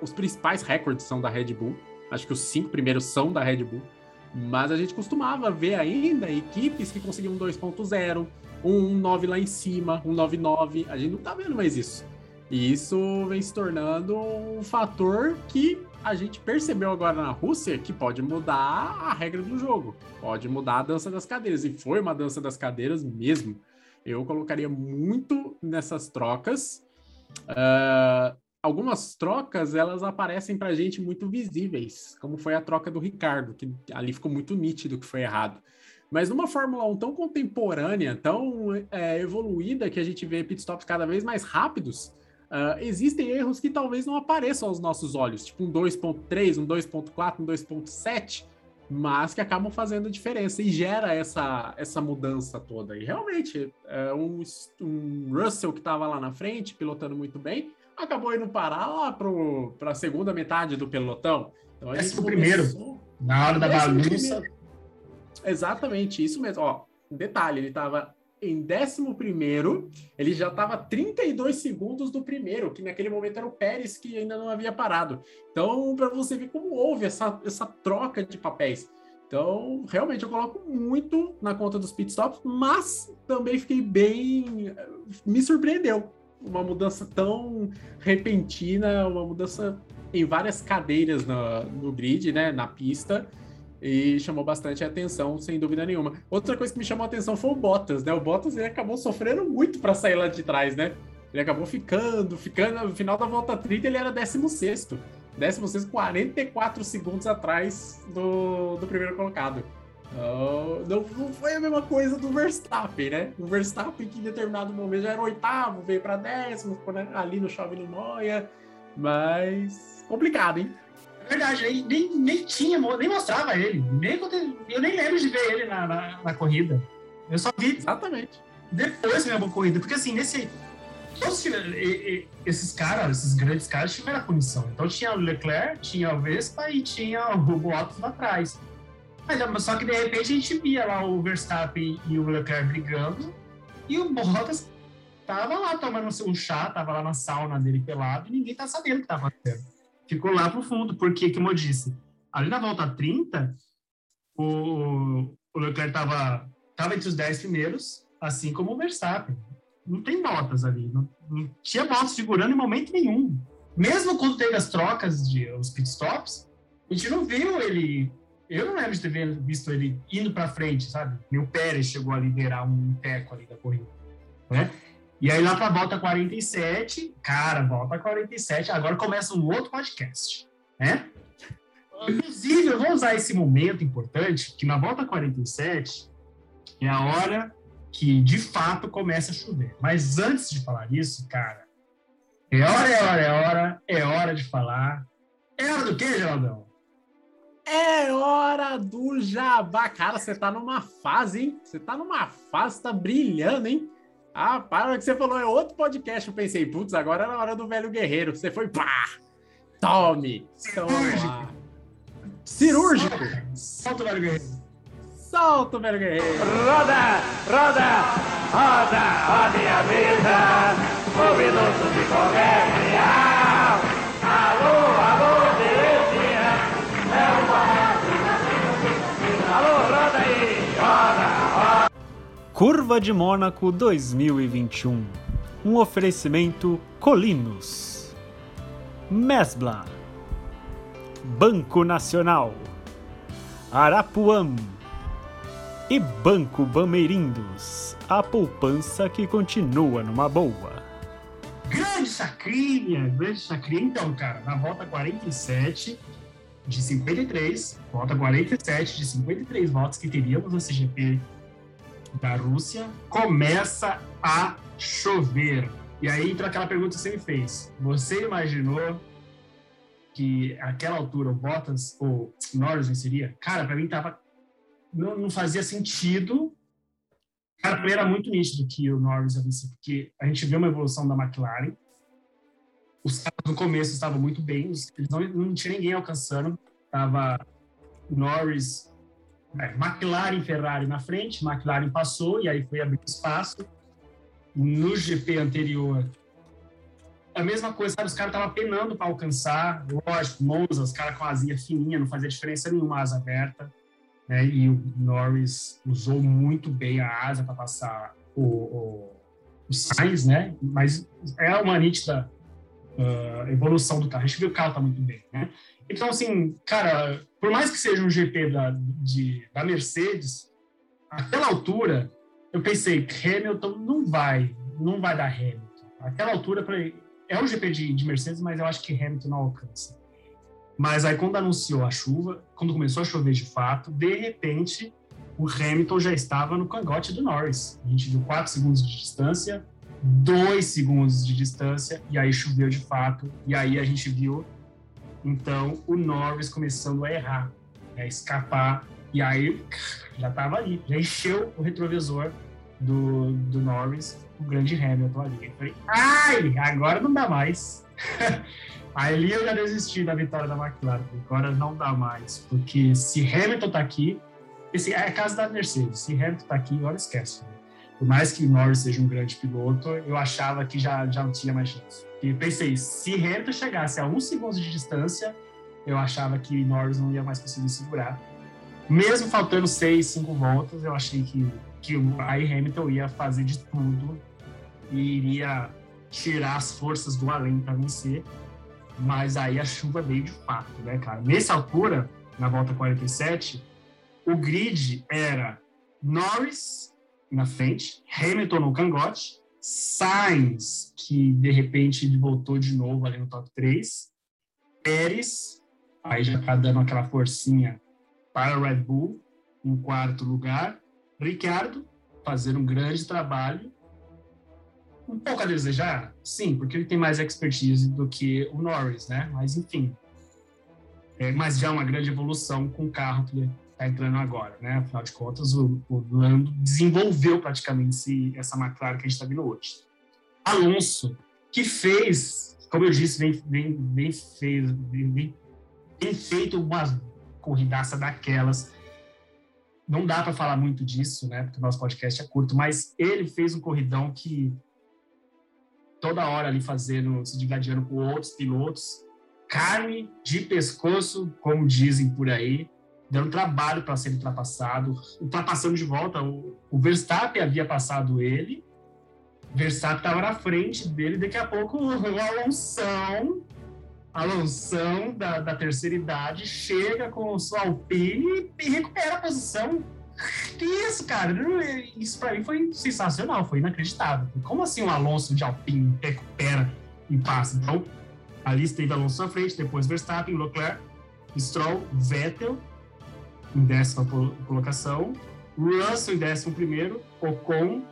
os principais recordes são da Red Bull. Acho que os cinco primeiros são da Red Bull. Mas a gente costumava ver ainda equipes que conseguiam 2.0, um 9 lá em cima, um 9.9. A gente não tá vendo mais isso. E isso vem se tornando um fator que a gente percebeu agora na Rússia que pode mudar a regra do jogo, pode mudar a dança das cadeiras, e foi uma dança das cadeiras mesmo. Eu colocaria muito nessas trocas. Uh, algumas trocas elas aparecem para a gente muito visíveis, como foi a troca do Ricardo, que ali ficou muito nítido que foi errado. Mas numa Fórmula 1 tão contemporânea, tão é, evoluída, que a gente vê pitstops cada vez mais rápidos, Uh, existem erros que talvez não apareçam aos nossos olhos, tipo um 2.3, um 2.4, um 2.7, mas que acabam fazendo diferença e gera essa, essa mudança toda. E realmente, é um, um Russell que estava lá na frente, pilotando muito bem, acabou indo parar lá para a segunda metade do pelotão. Então, a começou... primeiro, na hora da bagunça. Exatamente, isso mesmo. Ó, detalhe, ele estava em 11, ele já estava 32 segundos do primeiro, que naquele momento era o Pérez que ainda não havia parado. Então, para você ver como houve essa, essa troca de papéis. Então, realmente, eu coloco muito na conta dos pitstops, mas também fiquei bem. Me surpreendeu. Uma mudança tão repentina, uma mudança em várias cadeiras no, no grid, né? Na pista. E chamou bastante atenção, sem dúvida nenhuma. Outra coisa que me chamou a atenção foi o Bottas, né? O Bottas ele acabou sofrendo muito para sair lá de trás, né? Ele acabou ficando, ficando. No final da volta 30, ele era 16. 16, 44 segundos atrás do, do primeiro colocado. Não, não, não foi a mesma coisa do Verstappen, né? O Verstappen, que em determinado momento já era oitavo, veio para décimo, né, ali no chove no Noia. Mas complicado, hein? É verdade, nem, nem, nem tinha, nem mostrava ele. Nem, eu nem lembro de ver ele na, na, na corrida. Eu só vi Exatamente. depois da minha corrida. Porque assim, nesse. Todos esses caras, esses grandes caras, tiveram a punição. Então tinha o Leclerc, tinha o Vespa e tinha o Bottas lá atrás. Mas só que de repente a gente via lá o Verstappen e o Leclerc brigando e o Bottas tava lá tomando um chá, tava lá na sauna dele pelado e ninguém tá sabendo o que tá acontecendo. Ficou lá pro fundo, porque, como eu disse, ali na volta 30, o, o Leclerc tava, tava entre os 10 primeiros, assim como o Verstappen. Não tem botas ali, não, não tinha botas figurando em momento nenhum. Mesmo quando teve as trocas de os pitstops, a gente não viu ele. Eu não lembro de ter visto ele indo para frente, sabe? E o Pérez chegou a liderar um teco ali da corrida, né? E aí lá para volta 47, cara, volta 47, agora começa um outro podcast, né? Inclusive, eu vou usar esse momento importante, que na volta 47 é a hora que de fato começa a chover. Mas antes de falar isso, cara, é hora, é hora, é hora, é hora de falar. É hora do quê, Geraldão? É hora do jabá. Cara, você tá numa fase, hein? Você tá numa fase, tá brilhando, hein? Ah, para que você falou, é outro podcast. Eu pensei, putz, agora era a hora do velho guerreiro. Você foi, pá! Tome! Toma! Cirúrgico! Solta o velho guerreiro. Solta o velho guerreiro! Roda, roda, roda, roda a mesa, o minuto de comercial. Curva de Mônaco 2021. Um oferecimento Colinos. Mesbla. Banco Nacional. Arapuã. E Banco Bameirindos. A poupança que continua numa boa. Grande sacrinha, grande sacrinha. Então, cara, na volta 47 de 53, volta 47 de 53 votos que teríamos no CGP da Rússia, começa a chover. E aí entra aquela pergunta que você me fez. Você imaginou que aquela altura o Bottas ou Norris venceria? Cara, para mim tava não, não fazia sentido. Cara, pra mim era muito nítido que o Norris ia vencer, porque a gente viu uma evolução da McLaren. Os caras no começo estavam muito bem, eles não, não tinha ninguém alcançando. Tava Norris, McLaren e Ferrari na frente, McLaren passou e aí foi abrir espaço. No GP anterior, a mesma coisa, sabe? Os caras estavam penando para alcançar. Lógico, Monza, os caras com a asinha fininha, não fazia diferença nenhuma asa aberta. Né? E o Norris usou muito bem a asa para passar o, o, o Sainz, né? Mas é uma nítida ah, evolução do carro. A gente viu que o carro tá muito bem, né? Então, assim, cara, por mais que seja um GP da, de, da Mercedes, àquela altura, eu pensei, Hamilton não vai, não vai dar Hamilton. Aquela altura, é um GP de, de Mercedes, mas eu acho que Hamilton não alcança. Mas aí, quando anunciou a chuva, quando começou a chover de fato, de repente, o Hamilton já estava no cangote do Norris. A gente viu 4 segundos de distância, 2 segundos de distância, e aí choveu de fato. E aí a gente viu, então, o Norris começando a errar, a escapar. E aí já estava ali, já encheu o retrovisor do, do Norris, o grande Hamilton ali. Eu falei, ai, agora não dá mais. Ali eu já desisti da vitória da McLaren. Agora não dá mais. Porque se Hamilton tá aqui, esse é a casa da Mercedes. Se Hamilton tá aqui, agora esquece. Por mais que Norris seja um grande piloto, eu achava que já, já não tinha mais chance. E pensei, se Hamilton chegasse a um segundo de distância, eu achava que Norris não ia mais conseguir segurar. Mesmo faltando seis, cinco voltas, eu achei que, que aí Hamilton ia fazer de tudo e iria tirar as forças do além para vencer. Mas aí a chuva veio de fato, né, cara? Nessa altura, na volta 47, o grid era Norris na frente, Hamilton no cangote, Sainz, que de repente ele voltou de novo ali no top 3, Pérez, aí já tá dando aquela forcinha para o Red Bull, em quarto lugar, Ricardo, fazendo um grande trabalho, um pouco a desejar, sim, porque ele tem mais expertise do que o Norris, né? Mas enfim, é, mas já uma grande evolução com o carro que está entrando agora, né? Afinal de contas, o, o Lando desenvolveu praticamente esse, essa McLaren que a gente está vendo hoje. Alonso, que fez, como eu disse, bem, bem, bem, fez, bem, bem feito uma corridaça daquelas. Não dá para falar muito disso, né? Porque o nosso podcast é curto, mas ele fez um corridão que toda hora ali fazendo, se digladiando com outros pilotos, carne de pescoço, como dizem por aí, dando trabalho para ser ultrapassado, ultrapassando de volta. O, o Verstappen havia passado ele, Verstappen estava na frente dele, daqui a pouco o Alonso, Alonso da, da terceira idade, chega com o seu Alpine e recupera a posição. Que isso, cara? Isso para mim foi sensacional, foi inacreditável. Como assim um Alonso de Alpine recupera e passa? Então, ali esteve Alonso na frente, depois Verstappen, Leclerc, Stroll, Vettel em décima colocação, Russell em décimo primeiro, Ocon,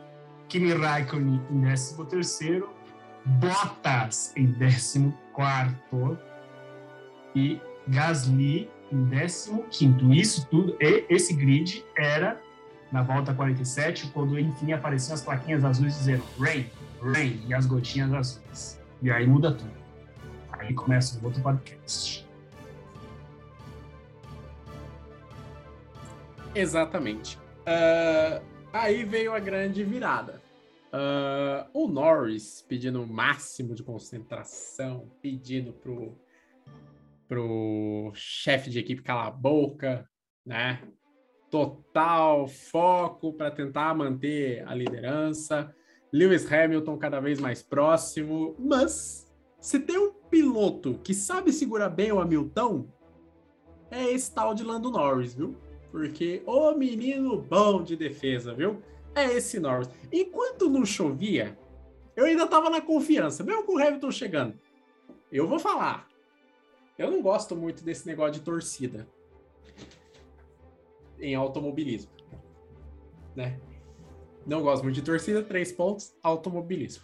Kimi Raikkonen em décimo terceiro, Bottas em décimo quarto e Gasly em décimo quinto. Isso tudo, e esse grid era na volta 47, quando enfim apareciam as plaquinhas azuis dizendo Rain, Rain e as gotinhas azuis. E aí muda tudo. Aí começa um outro podcast. Exatamente. Ah, aí veio a grande virada. Ah, o Norris pedindo o máximo de concentração, pedindo pro, pro chefe de equipe calar a boca, né? Total foco para tentar manter a liderança. Lewis Hamilton cada vez mais próximo, mas se tem um piloto que sabe segurar bem o Hamilton, é esse tal de Lando Norris, viu? Porque o menino bom de defesa, viu? É esse Norris. Enquanto não chovia, eu ainda tava na confiança, mesmo com o Hamilton chegando. Eu vou falar. Eu não gosto muito desse negócio de torcida em automobilismo, né? Não gosto muito de torcida, três pontos, automobilismo.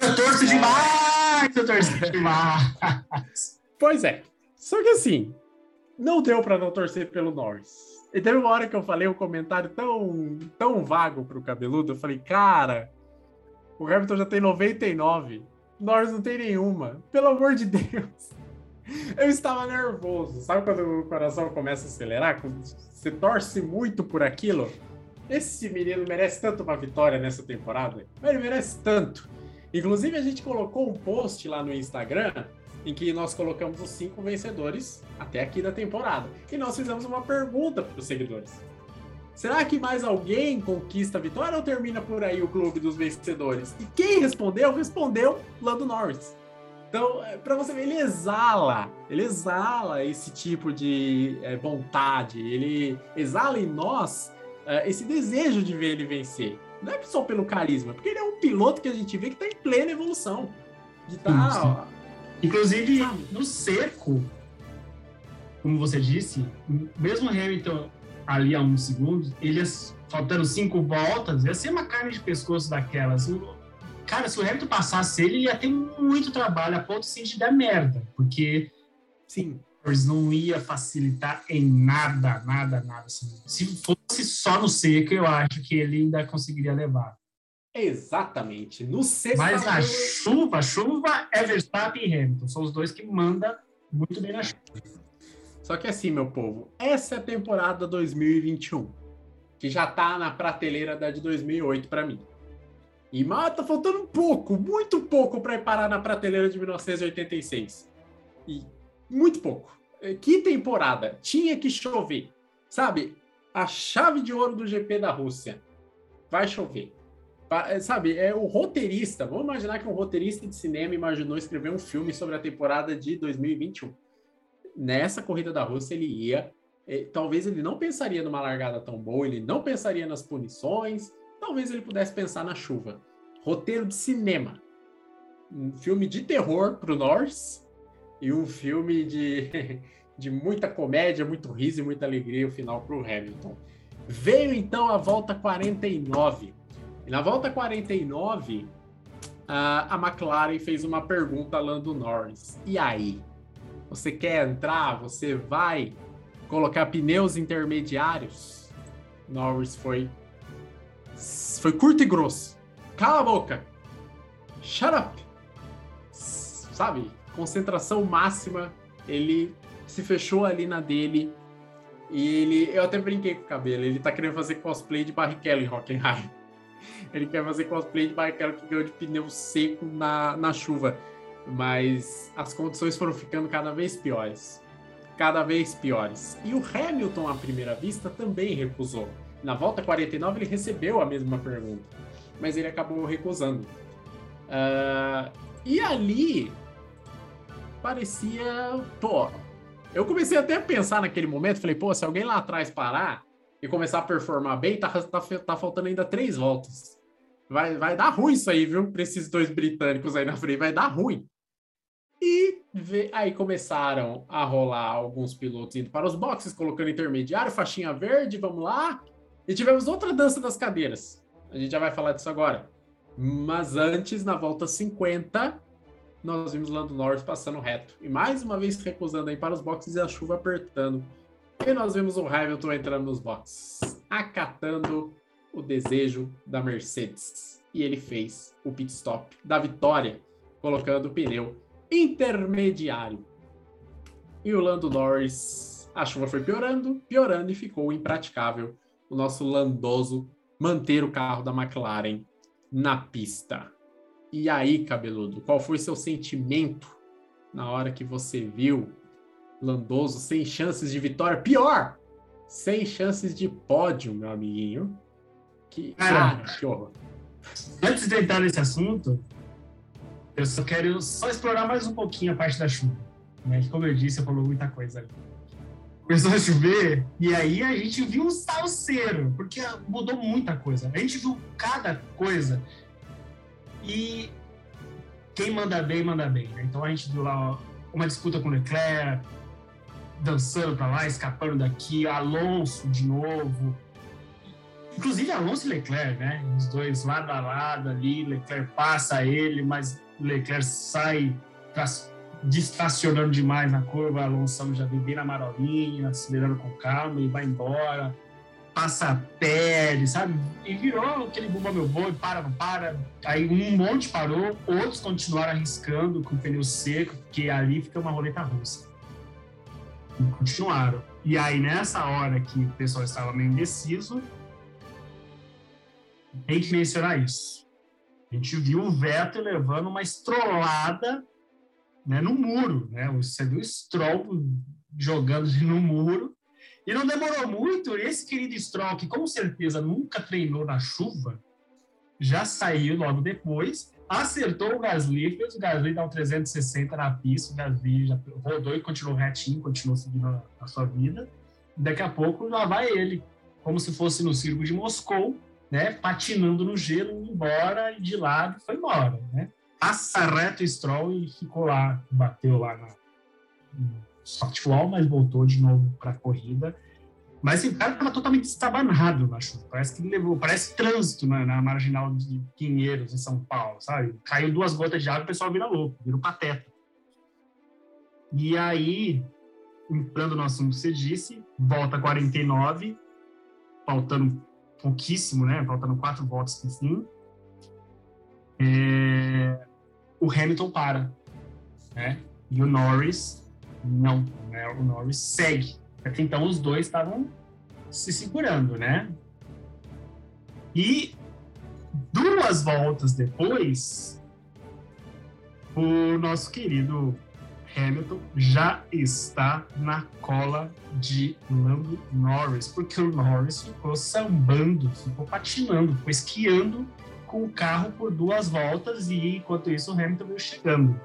Eu torço demais! Eu torço demais! Pois é. Só que assim, não deu pra não torcer pelo Norris. E teve uma hora que eu falei um comentário tão, tão vago pro cabeludo, eu falei, cara, o Hamilton já tem 99, o Norris não tem nenhuma. Pelo amor de Deus. Eu estava nervoso. Sabe quando o coração começa a acelerar? Quando você torce muito por aquilo? Esse menino merece tanto uma vitória nessa temporada. Ele merece tanto. Inclusive, a gente colocou um post lá no Instagram em que nós colocamos os cinco vencedores até aqui da temporada. E nós fizemos uma pergunta para os seguidores. Será que mais alguém conquista a vitória ou termina por aí o clube dos vencedores? E quem respondeu, respondeu Lando Norris. Então, para você ver, ele exala, ele exala esse tipo de é, vontade, ele exala em nós é, esse desejo de ver ele vencer. Não é só pelo carisma, porque ele é um piloto que a gente vê que está em plena evolução. De tá, sim. ó, Inclusive, no seco, como você disse, mesmo Hamilton ali a um segundo, ele faltando cinco voltas, ia ser uma carne de pescoço daquelas. Cara, se o Hamilton passasse ele, ia ter muito trabalho a ponto assim, de dar merda, porque sim, Norris não ia facilitar em nada, nada, nada. assim. Se fosse só no seco, eu acho que ele ainda conseguiria levar. Exatamente. No sexto. Mas a chuva, chuva é Verstappen e Hamilton. São os dois que mandam muito bem na chuva. Só que assim, meu povo, essa é a temporada 2021, que já tá na prateleira da de 2008 para mim. E mas tá faltando um pouco, muito pouco para ir parar na prateleira de 1986. E muito pouco. Eh, Que temporada? Tinha que chover. Sabe? a chave de ouro do GP da Rússia. Vai chover. É, Sabe, é o roteirista. Vamos imaginar que um roteirista de cinema imaginou escrever um filme sobre a temporada de 2021. Nessa corrida da Rússia, ele ia. eh, talvez ele não pensaria numa largada tão boa, ele não pensaria nas punições, talvez ele pudesse pensar na chuva. Roteiro de cinema. Um filme de terror pro Norris e um filme de, de muita comédia, muito riso e muita alegria o final pro Hamilton. Veio então a volta 49. E na volta 49, a, McLaren fez uma pergunta a Lando Norris. E aí? Você quer entrar? Você vai colocar pneus intermediários? Norris foi foi curto e grosso. Cala a boca. Shut up. Sabe? Concentração máxima. Ele se fechou ali na dele. E ele. Eu até brinquei com o cabelo. Ele tá querendo fazer cosplay de Barrichello em Hockenheim. Ele quer fazer cosplay de Barrichello que ganhou de pneu seco na, na chuva. Mas as condições foram ficando cada vez piores. Cada vez piores. E o Hamilton, à primeira vista, também recusou. Na volta 49, ele recebeu a mesma pergunta. Mas ele acabou recusando. Ah, e ali parecia. Pô, eu comecei até a pensar naquele momento, falei, pô, se alguém lá atrás parar e começar a performar bem, tá, tá, tá faltando ainda três voltas. Vai, vai dar ruim isso aí, viu? Pra esses dois britânicos aí na frente, vai dar ruim. E aí começaram a rolar alguns pilotos indo para os boxes, colocando intermediário, faixinha verde, vamos lá. E tivemos outra dança das cadeiras. A gente já vai falar disso agora. Mas antes, na volta 50, nós vimos Lando Norris passando reto. E mais uma vez recusando aí para os boxes e a chuva apertando. E nós vimos o Hamilton entrando nos boxes, acatando o desejo da Mercedes. E ele fez o pit stop da vitória, colocando o pneu intermediário. E o Lando Norris, a chuva foi piorando, piorando e ficou impraticável o nosso landoso manter o carro da McLaren na pista. E aí, cabeludo, qual foi seu sentimento na hora que você viu Landoso sem chances de vitória? Pior, sem chances de pódio, meu amiguinho. Que, Cara. cara, que horror. Antes de entrar nesse assunto, eu só quero só explorar mais um pouquinho a parte da chuva. Né? Como eu disse, falou muita coisa ali. Começou a chover e aí a gente viu um salseiro, porque mudou muita coisa. A gente viu cada coisa e quem manda bem, manda bem. né? Então a gente viu lá ó, uma disputa com o Leclerc, dançando pra lá, escapando daqui, Alonso de novo, Inclusive Alonso e Leclerc, né? Os dois lado a lado ali, Leclerc passa ele, mas Leclerc sai distracionando demais na curva, Alonso já vem bem na marolinha, acelerando com calma e vai embora, passa a pele, sabe? E virou aquele bumba meu boi, para, para. Aí um monte parou, outros continuaram arriscando com o pneu seco, porque ali fica uma roleta russa. E continuaram. E aí, nessa hora que o pessoal estava meio indeciso, tem que mencionar isso. A gente viu o Vettel levando uma estrolada né, no muro. Né? Você viu o Stroll jogando no muro. E não demorou muito, esse querido Stroll, que com certeza nunca treinou na chuva, já saiu logo depois, acertou o Gasly, fez o Gasly dar um 360 na pista, o Gasly já rodou e continuou retinho, continuou seguindo a, a sua vida. Daqui a pouco lá vai ele, como se fosse no circo de Moscou, né, patinando no gelo, indo embora, e de lado, foi embora, né? Passa reto o Stroll e ficou lá, bateu lá na no softwall, mas voltou de novo para a corrida. Mas assim, o cara estava totalmente estabanado na chuva. Parece que levou, parece trânsito na, na marginal de Pinheiros, em São Paulo, sabe? Caiu duas gotas de água, o pessoal vira louco, vira um pateta. E aí, entrando no assunto que você disse, volta 49, faltando pouquíssimo, né? Faltando quatro voltas pro fim. É, O Hamilton para, né? E o Norris não, né? O Norris segue. Até então os dois estavam se segurando, né? E duas voltas depois, o nosso querido Hamilton já está na cola de Lando Norris, porque o Norris ficou sambando, ficou patinando, ficou esquiando com o carro por duas voltas e enquanto isso o Hamilton veio chegando.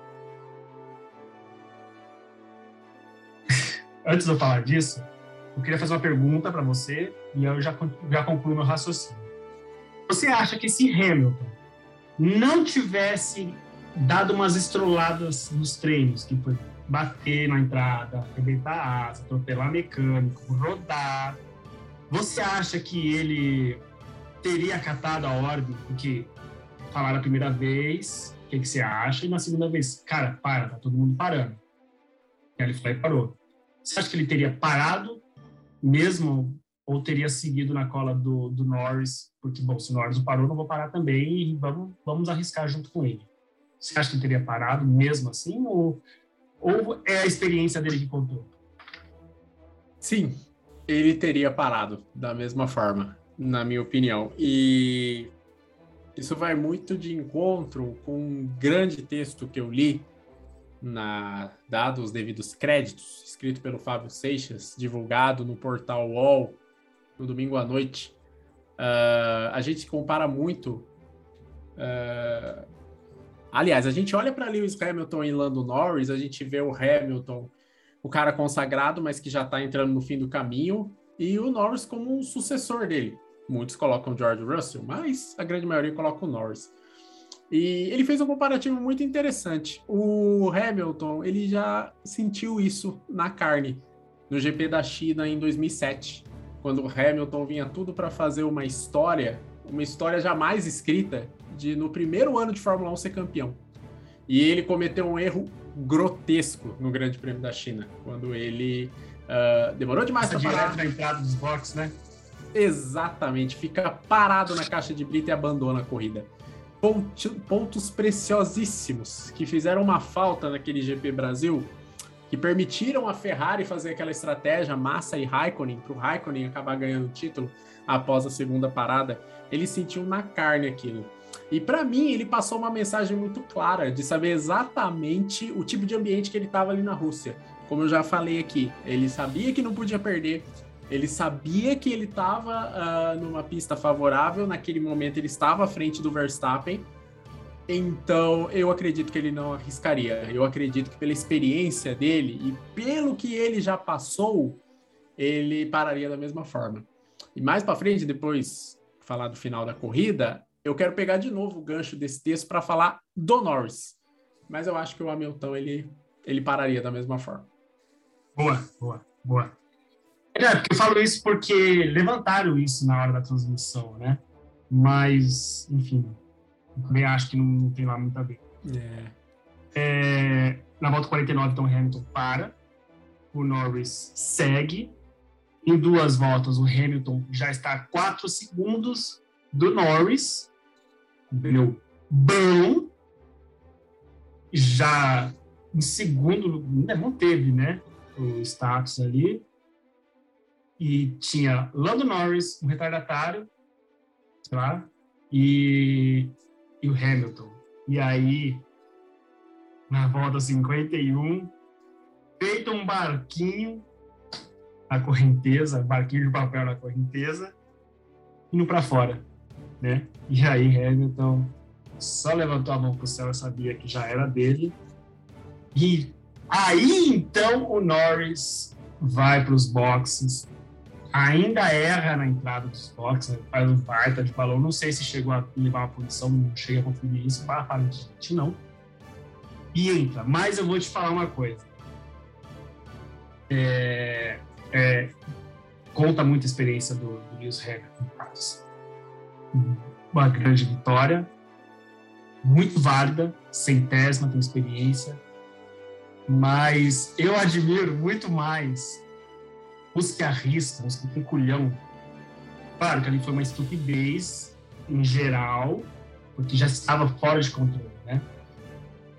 Antes de eu falar disso, eu queria fazer uma pergunta para você e eu já, já concluo meu raciocínio. Você acha que se Hamilton não tivesse dado umas estroladas nos treinos, que foi bater na entrada, arrebentar a asa, atropelar mecânico, rodar, você acha que ele teria acatado a ordem? Porque falaram a primeira vez, o que, que você acha? E na segunda vez, cara, para, tá todo mundo parando. E ele foi e parou. Você acha que ele teria parado mesmo ou teria seguido na cola do, do Norris? Porque, bom, se o Norris parou, não vou parar também e vamos, vamos arriscar junto com ele. Você acha que ele teria parado mesmo assim ou, ou é a experiência dele que contou? Sim, ele teria parado da mesma forma, na minha opinião. E isso vai muito de encontro com um grande texto que eu li, na, dado os devidos créditos, escrito pelo Fábio Seixas, divulgado no portal UOL no domingo à noite. Ah, a gente compara muito. ah, aliás, a gente olha para Lewis Hamilton e Lando Norris, a gente vê o Hamilton o cara consagrado, mas que já está entrando no fim do caminho, e o Norris como um sucessor dele. Muitos colocam George Russell, mas a grande maioria coloca o Norris. E ele fez um comparativo muito interessante. O Hamilton, ele já sentiu isso na carne no GP da China em 2007, quando o Hamilton vinha tudo para fazer uma história, uma história jamais escrita de no primeiro ano de Fórmula 1 ser campeão. E ele cometeu um erro grotesco no Grande Prêmio da China, quando ele ah, demorou demais para parar. direto na entrada dos boxes, né? Exatamente, fica parado na caixa de brita e abandona a corrida. Pontos preciosíssimos que fizeram uma falta naquele GP Brasil, que permitiram a Ferrari fazer aquela estratégia Massa e Raikkonen, para o Raikkonen acabar ganhando o título após a segunda parada. Ele sentiu na carne aquilo. E para mim, ele passou uma mensagem muito clara de saber exatamente o tipo de ambiente que ele estava ali na Rússia. Como eu já falei aqui, ele sabia que não podia perder, ele sabia que ele estava numa pista favorável, naquele momento ele estava à frente do Verstappen, então eu acredito que ele não arriscaria. Eu acredito que pela experiência dele e pelo que ele já passou, ele pararia da mesma forma. E mais para frente, depois falar do final da corrida, eu quero pegar de novo o gancho desse texto para falar do Norris. Mas eu acho que o Hamilton ele, ele pararia da mesma forma. Boa, boa, boa. É, porque eu falo isso porque levantaram isso na hora da transmissão, né? Mas, enfim, também acho que não, não tem lá muito a ver. É. É, na volta 49, então, Hamilton para, o Norris segue. Em duas voltas, o Hamilton já está a 4 segundos do Norris. Um pneu bom. Já em segundo, ainda manteve, né? O status ali. E tinha Lando Norris, um retardatário, sei lá, e, e o Hamilton. E aí, na volta 51, feito um barquinho na correnteza, barquinho de papel na correnteza, indo para fora, né? E aí Hamilton só levantou a mão pro céu e sabia que já era dele. E aí então o Norris vai para os boxes, ainda erra na entrada dos boxes, faz um baita de balão. Não sei se chegou a levar uma punição, não cheguei a conferir isso, aparentemente não e entra. Mas eu vou te falar uma coisa. É, é, conta muita experiência do, do Lewis Hamilton. Carlos. Uma grande vitória, muito válida, centésima, tem experiência. Mas eu admiro muito mais os que arriscam, os que têm culhão. Claro que ali foi uma estupidez em geral, porque já estava fora de controle, né?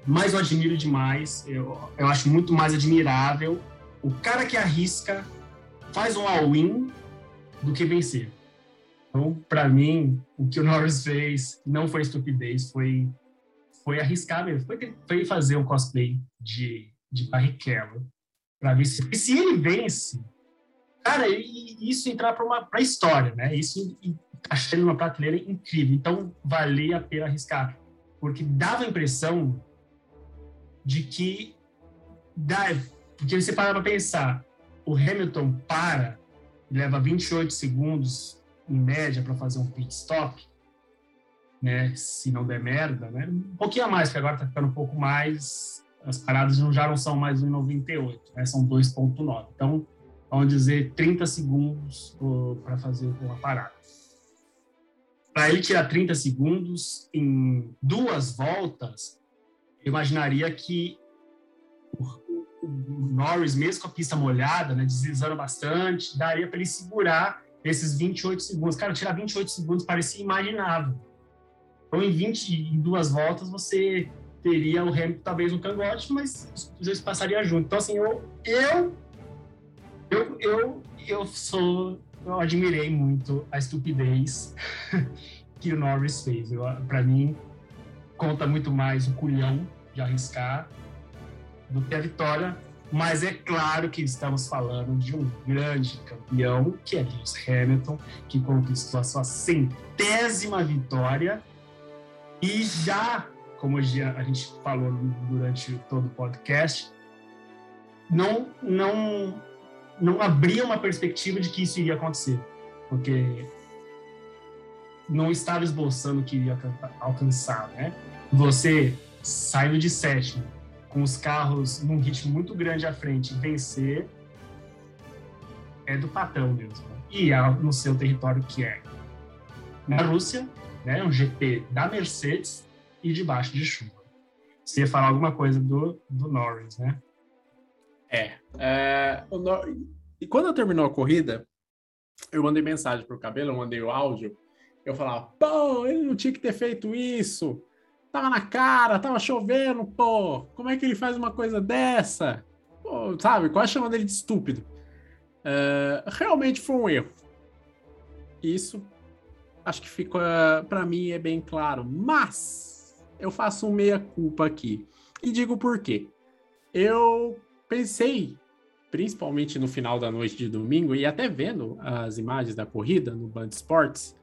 mas eu admiro demais, eu, eu acho muito mais admirável o cara que arrisca, faz um all-in do que vencer. Então, para mim, o que o Norris fez não foi estupidez, foi, foi arriscar mesmo. Foi, foi fazer um cosplay de, de Barrichello para ver se, se ele vence, cara, e- isso entrar para uma pra história, né? Isso achando numa prateleira incrível. Então, valia a pena arriscar, porque dava a impressão de que dá, porque você para para pensar, o Hamilton para, leva 28 segundos em média para fazer um pit stop, né? Se não der merda, né? Um pouquinho a mais, porque agora tá ficando um pouco mais. As paradas já não são mais 1,98, né? São 2,9. Então, vamos dizer 30 segundos para fazer uma parada. Para ele tirar 30 segundos em duas voltas, eu imaginaria que o, Norris, mesmo com a pista molhada, né, deslizando bastante, daria para ele segurar esses 28 segundos. Cara, tirar 28 segundos parecia imaginável. Então, em 20, em duas voltas, você teria o Hamilton talvez um cangote, mas os dois passariam junto. Então, assim, eu, eu, eu, eu, eu sou, eu admirei muito a estupidez que o Norris fez. Para mim, conta muito mais o culhão de arriscar do que a vitória. Mas é claro que estamos falando de um grande campeão, que é Lewis Hamilton, que conquistou a sua centésima vitória e já, como a gente falou durante todo o podcast, não, não, não abria uma perspectiva de que isso iria acontecer, porque não estava esboçando que iria alcan- alcançar, né? Você saindo de sétimo, com os carros num ritmo muito grande à frente, vencer é do patrão mesmo. E é no seu território que é na Rússia, né? Um GP da Mercedes e debaixo de chuva. Você ia falar alguma coisa do, do Norris, né? É, o Nor- E quando terminou a corrida, eu mandei mensagem pro cabelo, eu mandei o áudio. Eu falava, pô, ele não tinha que ter feito isso. Tava na cara, tava chovendo, pô. Como é que ele faz uma coisa dessa? Pô, sabe, quase chamando ele de estúpido. É, realmente foi um erro. Isso, acho que fica, para mim, é bem claro. Mas, eu faço um meia-culpa aqui. E digo por quê. Eu pensei, principalmente no final da noite de domingo, e até vendo as imagens da corrida no Band Sports,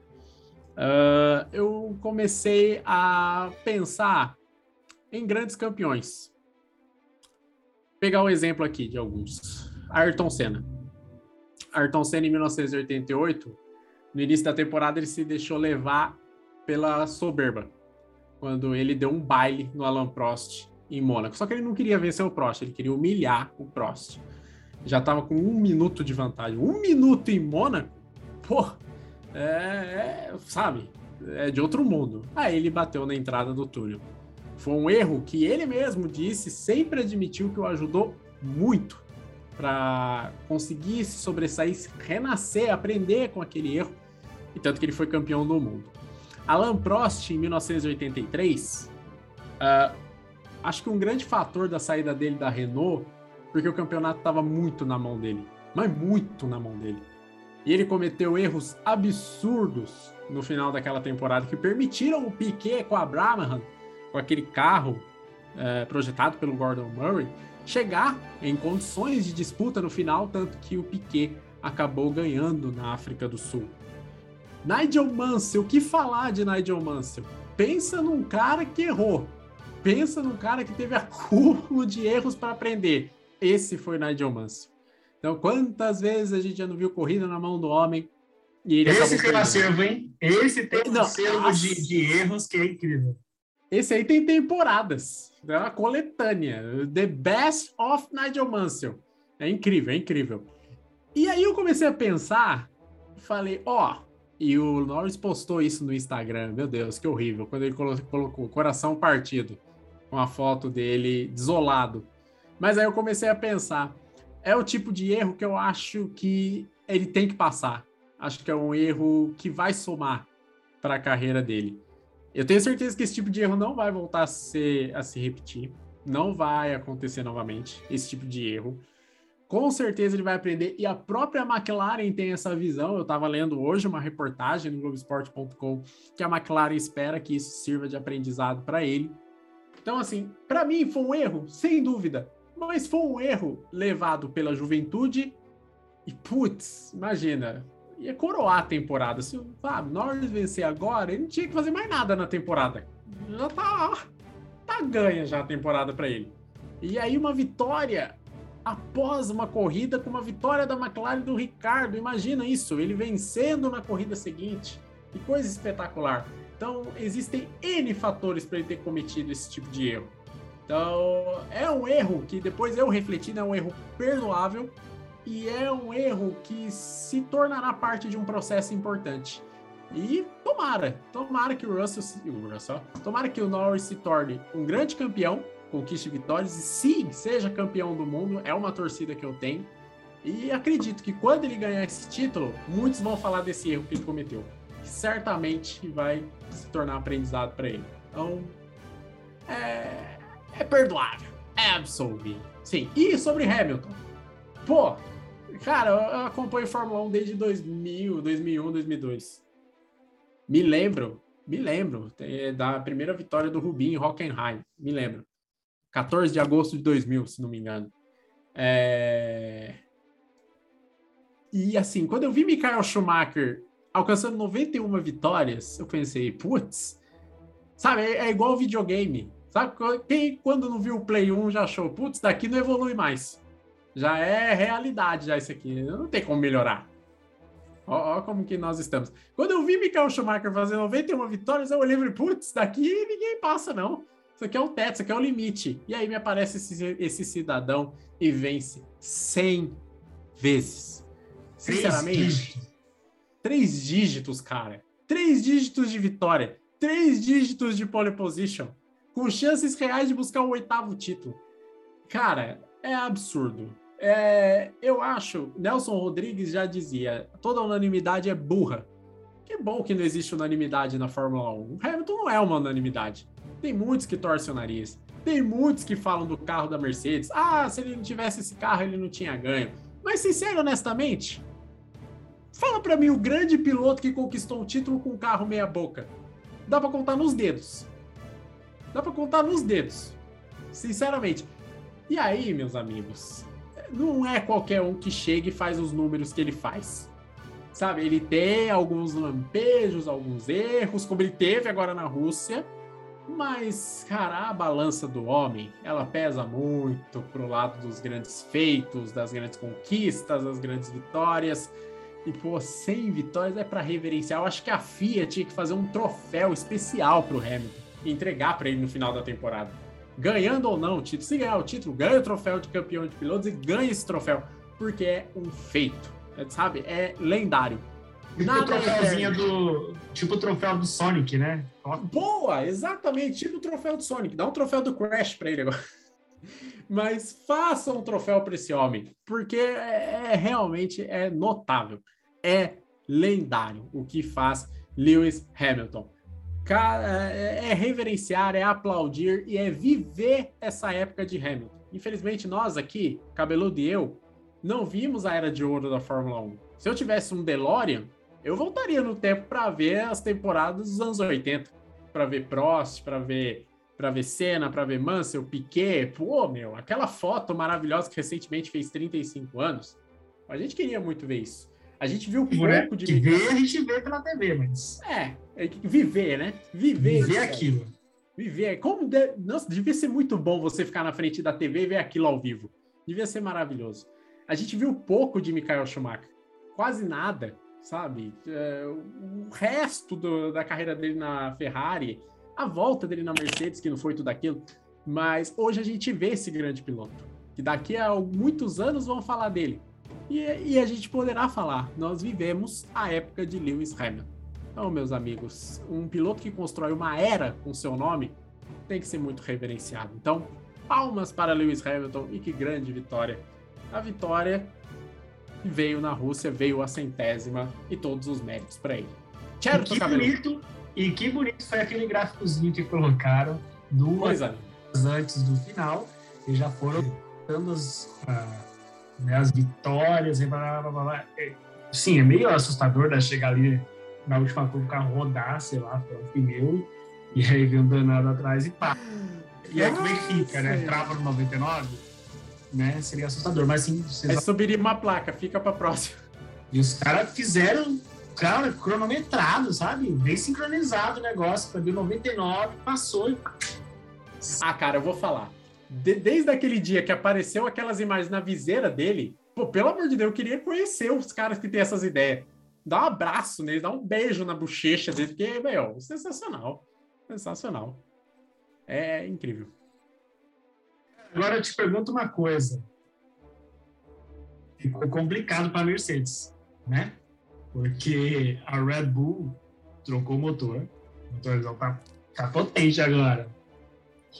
ah, eu comecei a pensar em grandes campeões. Pegar o exemplo aqui de alguns. Ayrton Senna. Ayrton Senna, em 1988, no início da temporada, ele se deixou levar pela soberba, quando ele deu um baile no Alan Prost em Mônaco. Só que ele não queria vencer o Prost, ele queria humilhar o Prost. Já estava com um minuto de vantagem. Um minuto em Mônaco? Pô, é, é, sabe, é de outro mundo. Aí ele bateu na entrada do túnel. Foi um erro que ele mesmo disse, sempre admitiu que o ajudou muito para conseguir se sobressair, renascer, aprender com aquele erro, e tanto que ele foi campeão do mundo. Alain Prost, em 1983, ah, acho que um grande fator da saída dele da Renault, porque o campeonato estava muito na mão dele, mas muito na mão dele. E ele cometeu erros absurdos no final daquela temporada que permitiram o Piquet com a Brabham, com aquele carro eh, projetado pelo Gordon Murray, chegar em condições de disputa no final, tanto que o Piquet acabou ganhando na África do Sul. Nigel Mansell, o que falar de Nigel Mansell? Pensa num cara que errou. Pensa num cara que teve acúmulo de erros para aprender. Esse foi Nigel Mansell. Então, quantas vezes a gente já não viu corrida na mão do homem e ele Esse tem um acervo, hein? Esse tem um Não, acervo nossa. de, de erros que é incrível. Esse aí tem temporadas. É uma coletânea. The Best of Nigel Mansell. É incrível, é incrível. E aí eu comecei a pensar, falei, ó, e o Norris postou isso no Instagram, meu Deus, que horrível, quando ele colo- colocou coração partido, com a foto dele desolado. Mas aí eu comecei a pensar, é o tipo de erro que eu acho que ele tem que passar. Acho que é um erro que vai somar para a carreira dele. Eu tenho certeza que esse tipo de erro não vai voltar a, ser, a se repetir. Não vai acontecer novamente esse tipo de erro. Com certeza ele vai aprender. E a própria McLaren tem essa visão. Eu estava lendo hoje uma reportagem no Globoesporte.com que a McLaren espera que isso sirva de aprendizado para ele. Então, assim, para mim foi um erro, sem dúvida. Mas foi um erro levado pela juventude e, putz, imagina, ia coroar a temporada. Se o ah, Norris vencer agora, ele não tinha que fazer mais nada na temporada. Já tá, tá ganha já a temporada para ele. E aí uma vitória após uma corrida com uma vitória da McLaren do Ricardo. Imagina isso, ele vencendo na corrida seguinte. Que coisa espetacular. Então, existem N fatores para ele ter cometido esse tipo de erro. Então, é um erro que depois eu refletindo, é um erro perdoável e é um erro que se tornará parte de um processo importante. E tomara, tomara que o Russell, o Russell, tomara que o Norris se torne um grande campeão, conquiste vitórias e sim, seja campeão do mundo, é uma torcida que eu tenho. E acredito que quando ele ganhar esse título, muitos vão falar desse erro que ele cometeu. Que certamente vai se tornar aprendizado para ele. Então, é, é perdoável, é absolvido. Sim, e sobre Hamilton. Pô, cara, eu acompanho Fórmula 1 desde 2000, 2001, 2002. Me lembro, me lembro é, da primeira vitória do Rubinho em Hockenheim, me lembro. 14 de agosto de 2000, se não me engano. É... E assim, quando eu vi Michael Schumacher alcançando 91 vitórias, eu pensei, putz, sabe, é, é igual videogame. Sabe, quem quando não viu o Play 1 já achou, putz, daqui não evolui mais. Já é realidade já isso aqui, não tem como melhorar. Ó, ó, como que nós estamos. Quando eu vi Michael Schumacher fazer 91 vitórias, eu olhei e falei, putz, daqui ninguém passa não. Isso aqui é o teto, isso aqui é o limite. E aí me aparece esse, esse cidadão e vence 100 vezes. Sinceramente, Três dígitos. cara. Três dígitos de vitória. Três dígitos de pole position. Com chances reais de buscar o oitavo título. Cara, é absurdo. É, eu acho, Nelson Rodrigues já dizia, toda unanimidade é burra. Que bom que não existe unanimidade na Fórmula 1. O Hamilton não é uma unanimidade. Tem muitos que torcem o nariz. Tem muitos que falam do carro da Mercedes. Ah, se ele não tivesse esse carro, ele não tinha ganho. Mas, sincero, honestamente, fala pra mim o grande piloto que conquistou um título com um carro meia boca. Dá pra contar nos dedos. Dá pra contar nos dedos. Sinceramente. E aí, meus amigos, não é qualquer um que chega e faz os números que ele faz. Sabe, ele tem alguns lampejos, alguns erros, como ele teve agora na Rússia, mas, cara, a balança do homem, ela pesa muito pro lado dos grandes feitos, das grandes conquistas, das grandes vitórias. E, pô, 100 vitórias é para reverenciar. Eu acho que a FIA tinha que fazer um troféu especial pro Hamilton e entregar para ele no final da temporada. Ganhando ou não o título. Se ganhar o título, ganha o troféu de campeão de pilotos e ganha esse troféu. Porque é um feito. É, sabe? É lendário. Tipo o é troféuzinho eterno. do. Tipo o troféu do Sonic, né? Boa, exatamente, tipo o troféu do Sonic. Dá um troféu do Crash pra ele agora. Mas faça um troféu para esse homem, porque é, é- realmente é notável, é lendário o que faz Lewis Hamilton. É, é reverenciar, é aplaudir e é viver essa época de Hamilton. Infelizmente, nós aqui, Cabeludo e eu, não vimos a era de ouro da Fórmula 1. Se eu tivesse um DeLorean, eu voltaria no tempo para ver as temporadas dos anos 80, para ver Prost, para ver para ver Senna, para ver Mansell, Piquet, pô, meu, aquela foto maravilhosa que recentemente fez 35 anos. A gente queria muito ver isso. A gente viu né? pouco de De ver, a gente vê pela TV, mas. É, é viver, né? Viver, Viver aquilo. Viver. Como de... Nossa, devia ser muito bom você ficar na frente da TV e ver aquilo ao vivo. Devia ser maravilhoso. A gente viu pouco de Michael Schumacher. Quase nada, sabe? É, o resto do- da carreira dele na Ferrari, a volta dele na Mercedes, que não foi tudo aquilo. Mas hoje a gente vê esse grande piloto. Que daqui a muitos anos vão falar dele. E, e a gente poderá falar. Nós vivemos a época de Lewis Hamilton. Então, meus amigos, um piloto que constrói uma era com seu nome tem que ser muito reverenciado. Então, palmas para Lewis Hamilton e que grande vitória. A vitória veio na Rússia, veio a centésima e todos os méritos para ele. Certo, cabelo? bonito. E que bonito foi aquele gráficozinho que colocaram duas é. horas antes do final. E já foram dando as, ah, né, as vitórias e blá, blá, blá, blá. É, Sim, é meio assustador né, chegar ali na última curva, o carro rodar, sei lá, pelo pneu, e aí vem um danado atrás e pá. E aí como é que fica, né? Trava no 99? né, seria assustador. Mas sim, vocês Aí subiria uma placa, fica pra próxima. E os caras fizeram, cara, cronometrado, sabe? Bem sincronizado o negócio. Pra deu 99, passou e. Ah, cara, eu vou falar. De- desde aquele dia que apareceu aquelas imagens na viseira dele, pô, pelo amor de Deus, eu queria conhecer os caras que têm essas ideias. Dá um abraço nele, dá um beijo na bochecha dele, porque, meu, sensacional. Sensacional. É incrível. Agora eu te pergunto uma coisa. Ficou complicado para a Mercedes, né? Porque a Red Bull trocou o motor. O motorzão tá, tá potente agora.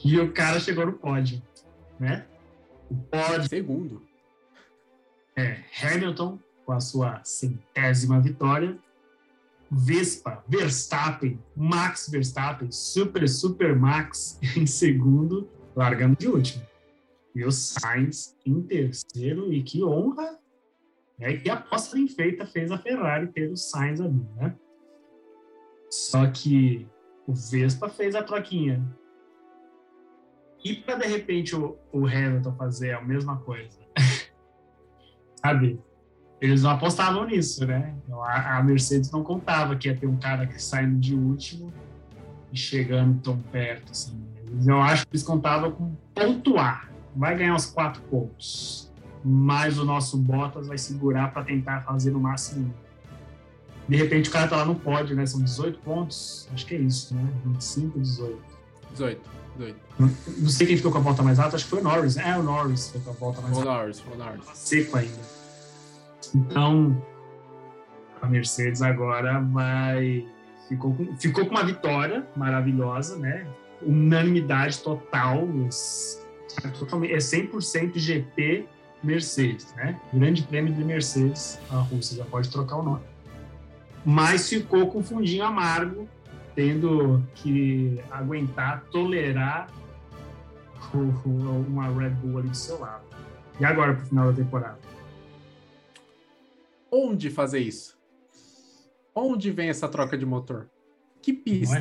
E o cara chegou no pódio, né? O pódio Segundo. é Hamilton com a sua centésima vitória. Vespa, Verstappen, Max Verstappen, Super, Super Max em segundo, largando de último. E o Sainz em terceiro, e que honra, né? Que aposta bem feita fez a Ferrari ter o Sainz ali, né? Só que o Vespa fez a troquinha. E para de repente o, o Hamilton fazer a mesma coisa, sabe? Eles não apostavam nisso, né? A, a Mercedes não contava que ia ter um cara que saindo de último e chegando tão perto, assim. Eu acho que eles contavam com pontuar. Vai ganhar uns quatro pontos. Mas o nosso Bottas vai segurar para tentar fazer no máximo. De repente o cara tá lá no pódio, né? São 18 pontos. Acho que é isso, né? 25, 18. 18. 18. Não sei quem ficou com a volta mais alta, acho que foi o Norris. É, o Norris foi com a volta mais O alta. Norris, o Norris. seco ainda. Então, a Mercedes agora vai. Ficou com, ficou com uma vitória maravilhosa, né? Unanimidade total. É 100% GP Mercedes, né? Grande prêmio de Mercedes. A Rússia já pode trocar o nome. Mas ficou com um fundinho amargo, tendo que aguentar, tolerar o- o- uma Red Bull ali do seu lado. E agora, pro final da temporada? Onde fazer isso? Onde vem essa troca de motor? Que pista?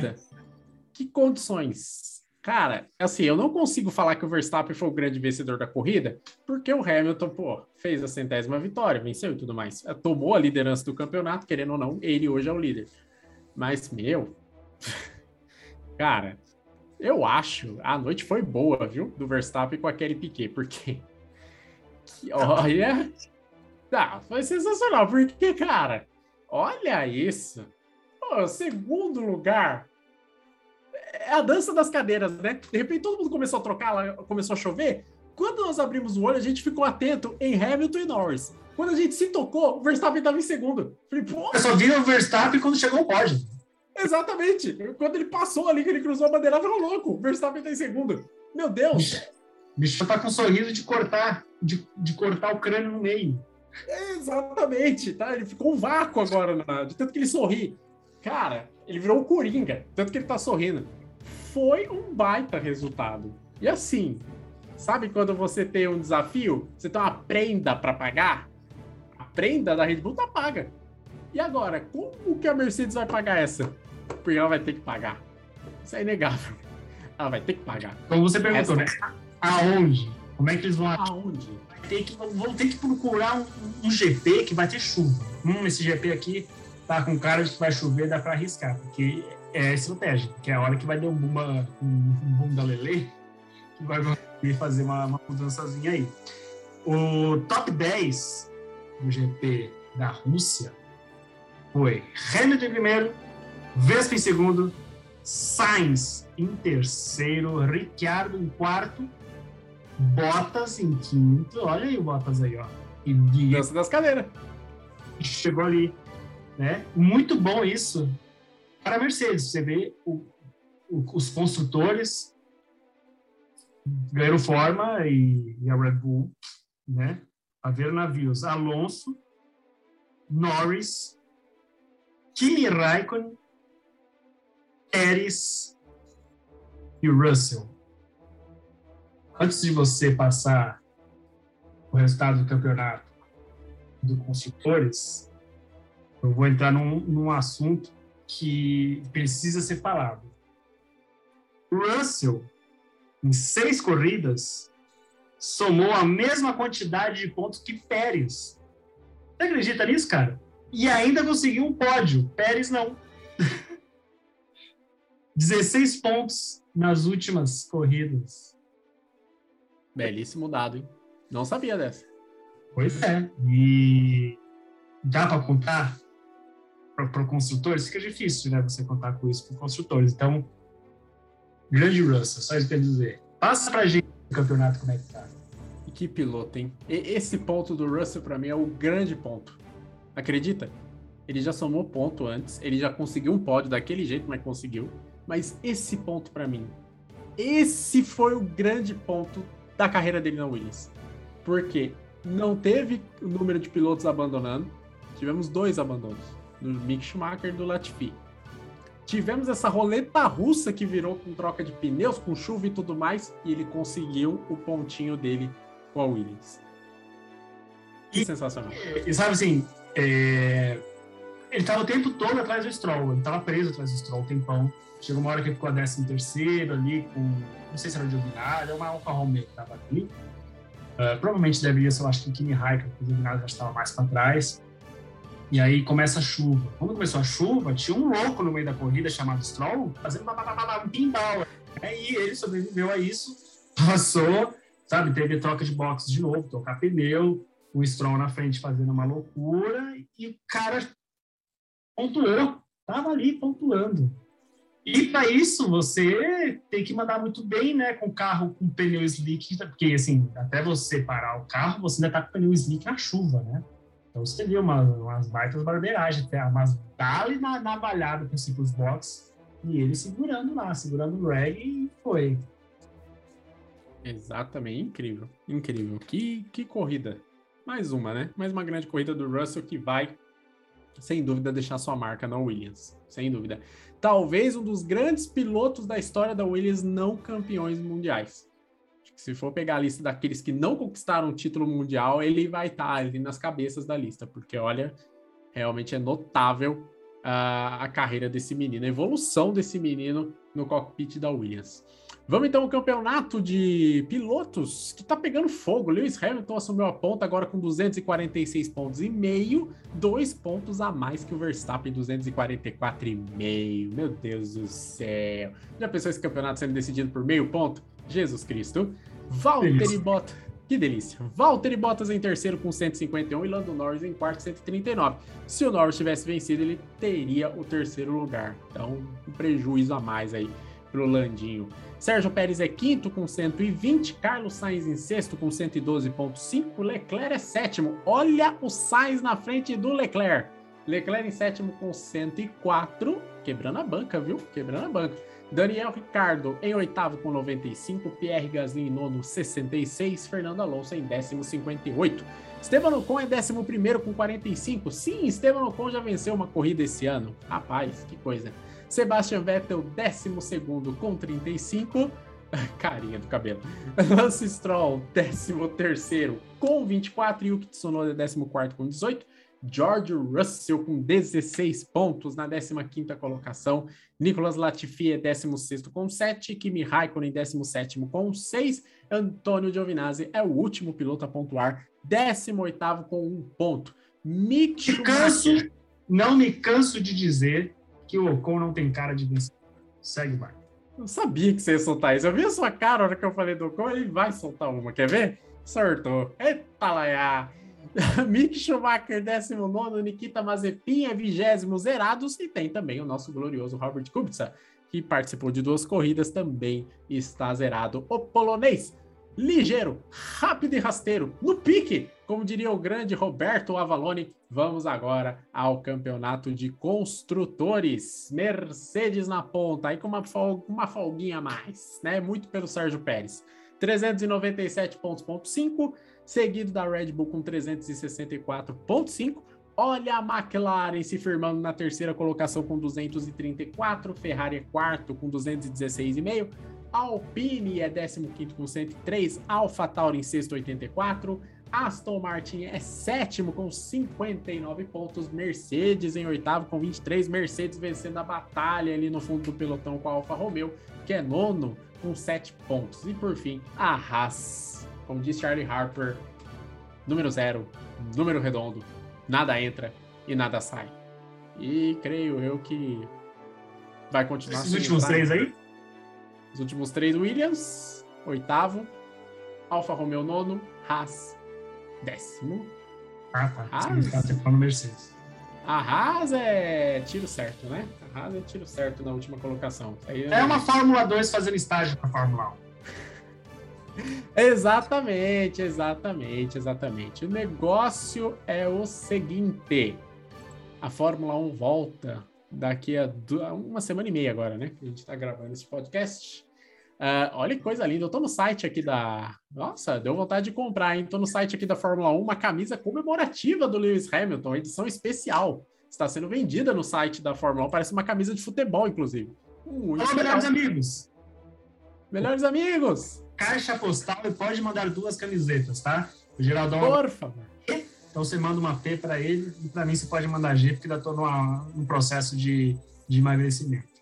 Que condições? Cara, assim, eu não consigo falar que o Verstappen foi o grande vencedor da corrida, porque o Hamilton, pô, fez a centésima vitória, venceu e tudo mais. Eh, Tomou a liderança do campeonato, querendo ou não, ele hoje é o líder. Mas, meu, cara, eu acho a noite foi boa, viu? Do Verstappen com a Kelly Piquet, porque. que- olha. Tá, foi sensacional, porque, cara, olha isso. Pô, segundo lugar. É a dança das cadeiras, né? De repente todo mundo começou a trocar, lá, começou a chover. Quando nós abrimos o olho, a gente ficou atento em Hamilton e Norris. Quando a gente se tocou, o Verstappen estava em segundo. Falei, pô, Eu só vi o Verstappen quando chegou o pódio. exatamente. Quando ele passou ali, que ele cruzou a bandeira, eu falei, louco, o Verstappen tá em segundo. Meu Deus. O bicho tá com um sorriso de cortar, de, de cortar o crânio no meio. Exatamente, tá? Ele ficou um vácuo agora, na- de tanto que ele sorri. Cara, ele virou o Coringa, tanto que ele tá sorrindo. Foi um baita resultado. E assim, sabe quando você tem um desafio, você tem uma prenda para pagar? A prenda da Red Bull tá paga. E agora, como que a Mercedes vai pagar essa? Porque ela vai ter que pagar. Isso é inegável. Ela vai ter que pagar. Como você perguntou, Essa- né? Aonde? Como é que eles vão Aonde? Ter que, vão ter que procurar um, um GP que vai ter chuva. Hum, esse GP aqui tá com cara de que vai chover, dá para arriscar, porque é a estratégia, que é a hora que vai dar um bumba, um, um bunda lelê, que vai fazer uma, uma mudançazinha aí. O top 10 do GP da Rússia foi Hamilton em primeiro, Vespa em segundo, Sainz em terceiro, Ricciardo em quarto, Bottas em quinto. Olha aí o Bottas aí, ó. E, e Dança das cadeiras. chegou ali, né? Muito bom isso para a Mercedes. Você vê o- o- os construtores ganharam forma e, e a Red Bull, né? A ver navios. Alonso, Norris, Kimi Raikkonen, Pérez e Russell. Antes de você passar o resultado do campeonato do construtores, eu vou entrar num, num assunto que precisa ser falado. Russell, em seis corridas, somou a mesma quantidade de pontos que Pérez. Você acredita nisso, cara? E ainda conseguiu um pódio. Pérez não. 16 pontos nas últimas corridas. Belíssimo dado, hein? Não sabia dessa. Pois é. E dá para contar para construtores? Fica difícil, né? Você contar com isso para construtores. Então, grande Russell, só isso que eu dizer. Passa pra gente o campeonato como é que tá. E que piloto, hein? E- esse ponto do Russell, pra mim, é o grande ponto. Acredita? Ele já somou ponto antes, ele já conseguiu um pódio daquele jeito, mas conseguiu. Mas esse ponto, pra mim, esse foi o grande ponto da carreira dele na Williams. Porque não teve o número de pilotos abandonando, tivemos dois abandonos, do Mick Schumacher e do Latifi. Tivemos essa roleta russa que virou com troca de pneus, com chuva e tudo mais, e ele conseguiu o pontinho dele com a Williams. Que E- sensacional. E sabe assim, é, ele tava o tempo todo atrás do Stroll, ele tava preso atrás do Stroll tempão. Chegou uma hora que ele ficou a 13 terceiro ali, com, não sei se era o Giovinazzi, era uma Alfa Romeo que tava ali. Ah, provavelmente deveria ser, eu acho que o Kimi Raikkonen, porque o Giovinazzi já estava mais para trás. E aí começa a chuva. Quando começou a chuva, tinha um louco no meio da corrida chamado Stroll, fazendo um pinball. Aí ele sobreviveu a isso, passou, sabe, teve troca de box de novo, trocar pneu, o Stroll na frente fazendo uma loucura e o cara pontuou, tava ali pontuando. E para isso você tem que mandar muito bem, né, com carro com pneu slick, porque assim, até você parar o carro, você ainda tá com pneu slick na chuva, né? Então você viu uma, umas baitas barbeiragens, até umas dali na navalhada com assim, os box e ele segurando lá, segurando o reg e foi. Exatamente, incrível, incrível. Que, que corrida. Mais uma, né? Mais uma grande corrida do Russell que vai, sem dúvida, deixar sua marca na Williams. Sem dúvida. Talvez um dos grandes pilotos da história da Williams não campeões mundiais. Se for pegar a lista daqueles que não conquistaram o título mundial, ele vai estar ali nas cabeças da lista, porque olha, realmente é notável a, a carreira desse menino, a evolução desse menino no cockpit da Williams. Vamos então ao campeonato de pilotos que tá pegando fogo. Lewis Hamilton assumiu a ponta agora com 246 pontos e meio, dois pontos a mais que o Verstappen, 244 e meio. Meu Deus do céu. Já pensou esse campeonato sendo decidido por meio ponto? Jesus Cristo. Valtteri Delícia. Bottas. Que delícia. Valtteri Bottas em terceiro com 151 e Lando Norris em quarto 139. Se o Norris tivesse vencido, ele teria o terceiro lugar. Então, um prejuízo a mais aí pro Landinho. Sérgio Pérez é quinto com 120, Carlos Sainz em sexto com 112.5, Leclerc é sétimo. Olha o Sainz na frente do Leclerc. Leclerc em sétimo com 104, quebrando a banca, viu? Quebrando a banca. Daniel Ricardo em oitavo com 95, Pierre Gasly em nono 66, Fernando Alonso em décimo 58. Esteban Ocon é décimo primeiro com 45. Sim, Esteban Ocon já venceu uma corrida esse ano. Rapaz, que coisa. Sebastian Vettel, 12 com 35. Carinha do cabelo. Lance Stroll, 13 com 24. Yuki Tsunoda, 14 com 18. George Russell com 16 pontos na 15ª colocação. Nicolas Latifi é 16º com 7. Kimi Raikkonen, 17º com 6. Antônio Giovinazzi é o último piloto a pontuar, 18º com 1 ponto. Mick Me canso, não me canso de dizer que o Ocon não tem cara de vencer. Segue barco. Eu sabia que você ia soltar isso. Eu vi a sua cara na hora que eu falei do Ocon, ele vai soltar uma. Quer ver? Sortou. Eita laiá. Mick Schumacher, 19, Nikita Mazepin é 20 zerados. E tem também o nosso glorioso Robert Kubica, que participou de duas corridas, também está zerado. O polonês, ligeiro, rápido e rasteiro, no pique, como diria o grande Roberto Avalone. Vamos agora ao campeonato de construtores. Mercedes na ponta, aí com uma, fol uma folguinha a mais, né? Muito pelo Sérgio Pérez. 397 pontos, ponto 5, seguido da Red Bull com 364,5. Olha a McLaren se firmando na terceira colocação com 234, Ferrari é quarto com 216,5, Alpine é 15 com 103, Alpha Tauri em sexto 84, Aston Martin é sétimo com 59 pontos, Mercedes em oitavo com 23, Mercedes vencendo a batalha ali no fundo do pelotão com a Alfa Romeo, que é nono com 7 pontos. E por fim, a Haas Como diz Charlie Harper, número zero, número redondo, nada entra e nada sai. E creio eu que vai continuar Esses sem últimos três aí? Os últimos três, Williams, oitavo, Alfa Romeo nono, Haas, décimo. Ah, tá. Falando Mercedes. A Haas é tiro certo, né? A Haas é tiro certo na última colocação. Aí É uma Fórmula 2 fazendo estágio pra Fórmula 1. Exatamente, exatamente, exatamente. O negócio é o seguinte: a Fórmula 1 volta daqui a uma semana e meia agora, né? Que a gente está gravando esse podcast. Ah, olha que coisa linda. Eu tô no site aqui da. Nossa, deu vontade de comprar, hein? Tô no site aqui da Fórmula 1, uma camisa comemorativa do Lewis Hamilton, edição especial. Está sendo vendida no site da Fórmula 1. Parece uma camisa de futebol, inclusive. Muito Alô, legal. melhores amigos. Melhores amigos, Caixa postal e pode mandar duas camisetas, tá? O Geraldão. por favor. Então você manda uma P pra ele e pra mim você pode mandar G, porque ainda numa, num processo de, de emagrecimento.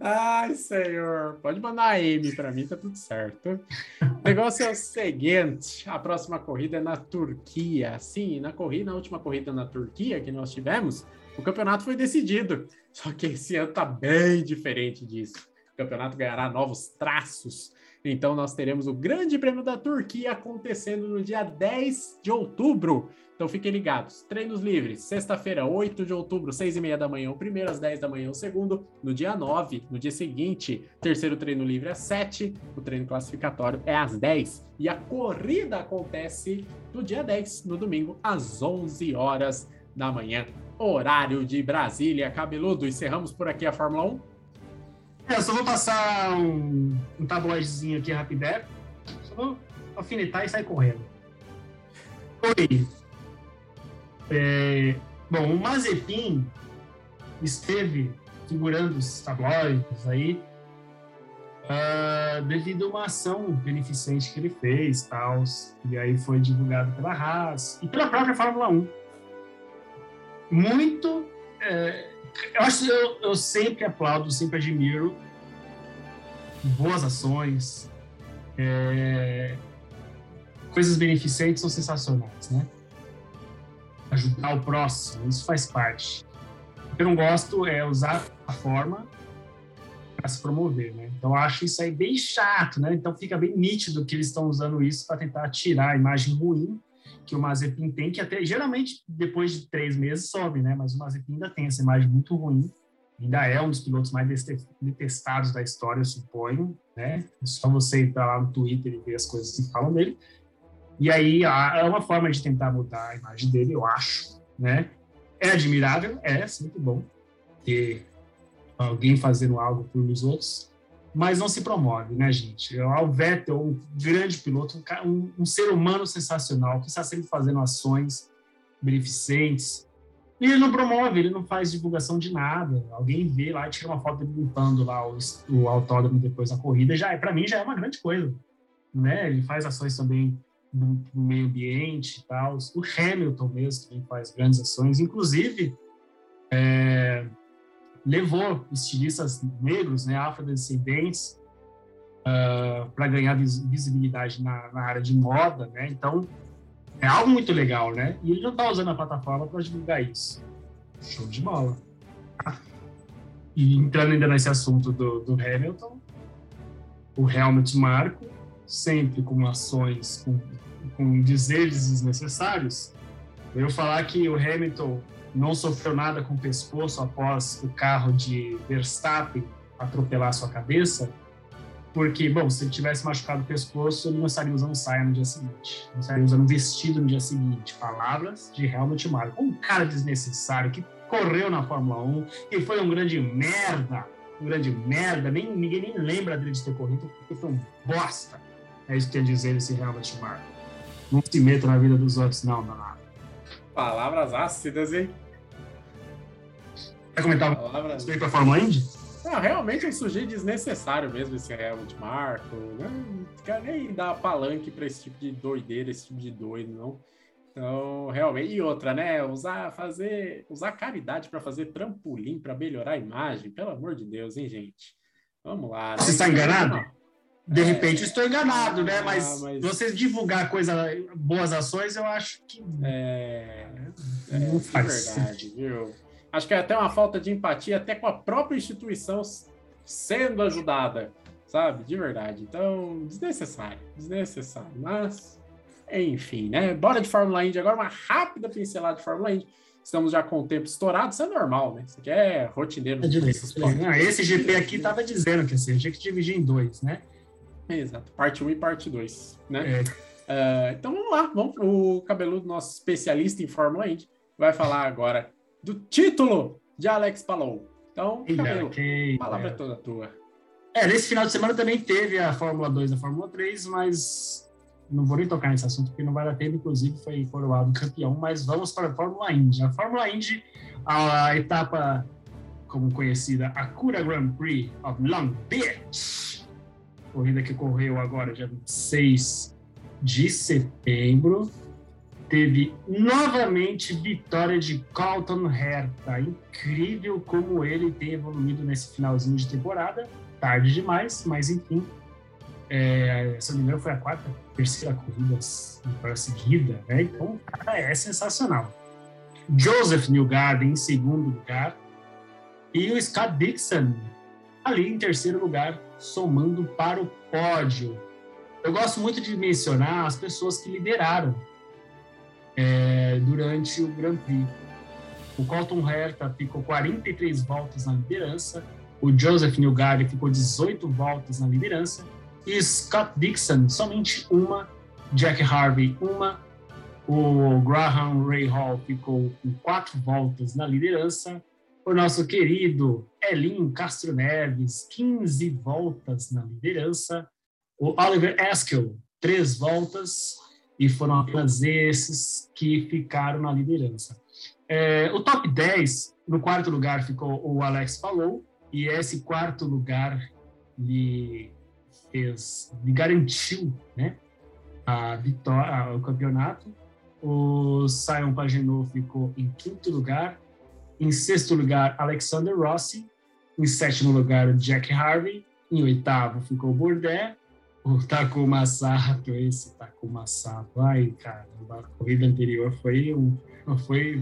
Ai, senhor. Pode mandar M pra mim, tá tudo certo. O negócio é o seguinte: a próxima corrida é na Turquia. Sim, na corrida, na última corrida na Turquia que nós tivemos, o campeonato foi decidido. Só que esse ano tá bem diferente disso. O campeonato ganhará novos traços. Então nós teremos o Grande Prêmio da Turquia acontecendo no dia 10 de outubro. Então fiquem ligados. Treinos livres, sexta-feira, 8 de outubro, 6 e meia da manhã, o primeiro, às 10 da manhã, o segundo. No dia 9, no dia seguinte, terceiro treino livre às 7, o treino classificatório é às 10. E a corrida acontece no dia 10, no domingo, às 11 horas da manhã. Horário de Brasília, cabeludo. Encerramos por aqui a Fórmula 1. É, eu só vou passar um, um tabloidezinho aqui rapidez. Só vou alfinetar e sair correndo. Oi. É, bom, o Mazepin esteve figurando os tabloides aí ah, devido a uma ação beneficente que ele fez, tal, e aí foi divulgado pela Haas e pela própria Fórmula 1. Muito é, eu acho eu, eu sempre aplaudo, sempre admiro boas ações, é, coisas beneficentes são sensacionais, né? Ajudar o próximo, isso faz parte. O que eu não gosto é usar a forma para se promover, né? Então acho isso aí bem chato, né? Então fica bem nítido que eles estão usando isso para tentar tirar a imagem ruim que o Mazepin tem, que até geralmente depois de três meses sobe, né? Mas o Mazepin ainda tem essa imagem muito ruim, ainda é um dos pilotos mais detestados da história, eu suponho, né? É só você entrar lá no Twitter e ver as coisas que falam dele. E aí é uma forma de tentar mudar a imagem dele, eu acho, né? É admirável, é sempre bom ter alguém fazendo algo por os outros, mas não se promove, né, gente? O Vettel, um grande piloto, um, um- ser humano sensacional, que está sempre fazendo ações beneficentes. E ele não promove, ele não faz divulgação de nada. Alguém vê lá tira uma foto dele limpando lá o, o autódromo depois da corrida, já é, para mim já é uma grande coisa, né? Ele faz ações também no meio ambiente e tal. O Hamilton mesmo também faz grandes ações, inclusive é, levou estilistas negros, né, afrodescendentes, para ganhar vis- visibilidade na, na área de moda, né? Então é algo muito legal, né? E ele não está usando a plataforma para divulgar isso. Show de bola. E entrando ainda nesse assunto do, do Hamilton, o Helmut Marko, sempre com ações, com, com dizeres desnecessários, eu falar que o Hamilton não sofreu nada com o pescoço após o carro de Verstappen atropelar sua cabeça, porque, bom, se ele tivesse machucado o pescoço, ele não estaria usando saia no dia seguinte, não estaria usando vestido no dia seguinte. Palavras de Helmut Marko, um cara desnecessário que correu na Fórmula 1 e foi um grande merda, um grande merda, nem, ninguém nem lembra dele de ter corrido, porque foi um bosta. É isso que quer dizer esse Helmut Marko. Não se meta na vida dos outros, não, danado. Palavras ácidas, hein? Quer comentar Palavras. respeito à Fórmula Indy? Não, realmente um sujeito desnecessário mesmo esse Helmut Marco. Né? Não quer nem dar palanque para esse tipo de doideira, esse tipo de doido, não. Então, realmente. E outra, né? Usar, fazer, usar caridade para fazer trampolim para melhorar a imagem. Pelo amor de Deus, hein, gente? Vamos lá. né? Você está enganado? De É. repente eu estou enganado, né? Ah, Mas, mas- vocês divulgar coisa, boas ações, eu acho que É, não é faz verdade, viu? Acho que é até uma falta de empatia até com a própria instituição sendo ajudada, sabe? De verdade. Então, desnecessário, desnecessário. Mas, enfim, né? Bora de Fórmula Indy agora, uma rápida pincelada de Fórmula Indy. Estamos já com o tempo estourado, isso é normal, né? Isso aqui é rotineiro. É. Ah, esse GP aqui tava dizendo que assim, tinha que dividir em dois, né? Exato, parte 1 e parte 2, né? É, Ah, então vamos lá, vamos o cabeludo, nosso especialista em Fórmula Indy, vai falar agora do título de Alex Palou. Então, quem a palavra é toda tua. É, nesse final de semana também teve a Fórmula 2 e a Fórmula 3, mas não vou nem tocar nesse assunto porque não vai dar tempo, inclusive foi coroado campeão, mas vamos para a Fórmula Indy. A Fórmula Indy, a etapa como conhecida, a Cura Grand Prix of Long Beach, corrida que ocorreu agora dia 26 de setembro, teve novamente vitória de Colton Herta. Incrível como ele tem evoluído nesse finalzinho de temporada. Tarde demais, mas enfim. É, se eu me engano, foi a quarta, terceira corrida para seguida, né? Então, cara é sensacional. Joseph Newgarden em segundo lugar e o Scott Dixon ali em terceiro lugar, somando para o pódio. Eu gosto muito de mencionar as pessoas que lideraram é, durante o Grand Prix. O Colton Herta ficou 43 voltas na liderança, o Joseph Newgarden ficou 18 voltas na liderança, e Scott Dixon somente uma, Jack Harvey uma, o Graham Ray Hall ficou com quatro voltas na liderança, o nosso querido Elinho Castro Neves, 15 voltas na liderança, o Oliver Askew, três voltas, e foram apenas esses que ficaram na liderança. É, o top 10, no quarto lugar ficou o Alex Palou, e esse quarto lugar lhe fez, lhe garantiu né, a vitória, o campeonato. O Simon Pagenaud ficou em quinto lugar. Em sexto lugar, Alexander Rossi. Em sétimo lugar, Jack Harvey. Em oitavo ficou Bourdais. O Takuma Sato, esse Takuma Sato. Ai, caramba, a corrida anterior foi, um, foi,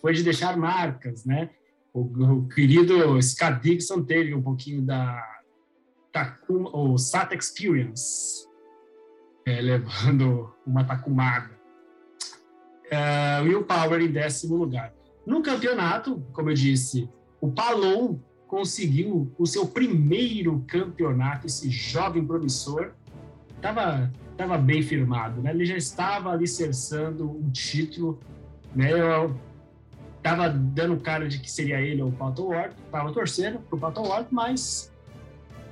foi de deixar marcas, né? O, o querido Scott Dixon teve um pouquinho da Takuma, o Sato Experience, é, levando uma Takumada. Uh, Will Power em décimo lugar. No campeonato, como eu disse, o Palou conseguiu o seu primeiro campeonato, esse jovem promissor, estava tava bem firmado, né? Ele já estava alicerçando um título, né? Eu tava dando cara de que seria ele ou o Pato Ward, tava torcendo pro Pato Ward, mas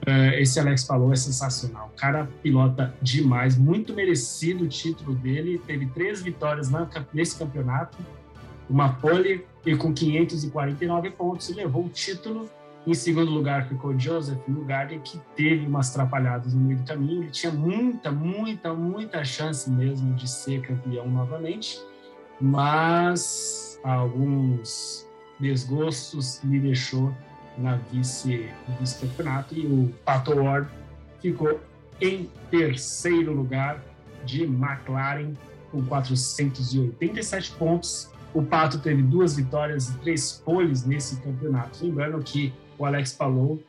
uh, esse Alex falou é sensacional. O cara pilota demais, muito merecido o título dele, teve três vitórias na, nesse campeonato, uma pole e com 549 pontos levou o título. Em segundo lugar ficou Joseph Newgarden, que teve umas atrapalhadas no meio do caminho. Ele tinha muita, muita, muita chance mesmo de ser campeão novamente, mas alguns desgostos lhe deixou na vice, vice-campeonato e o Pato Ward ficou em terceiro lugar de McLaren com 487 pontos. O Pato teve duas vitórias e três poles nesse campeonato. Lembrando que o Alex Palou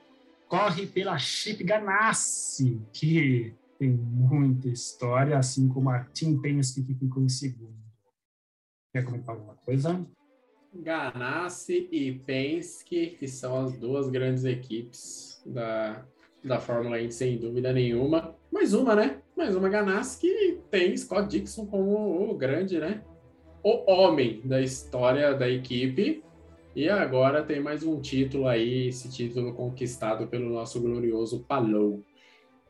corre pela Chip Ganassi, que tem muita história, assim como a Tim Penske que ficou em segundo. Quer comentar alguma coisa? Ganassi e Penske, que são as duas grandes equipes da, da Fórmula 1, sem dúvida nenhuma. Mais uma, né? Mais uma Ganassi que tem Scott Dixon como o grande, né? O homem da história da equipe. E agora tem mais um título aí, esse título conquistado pelo nosso glorioso Palou.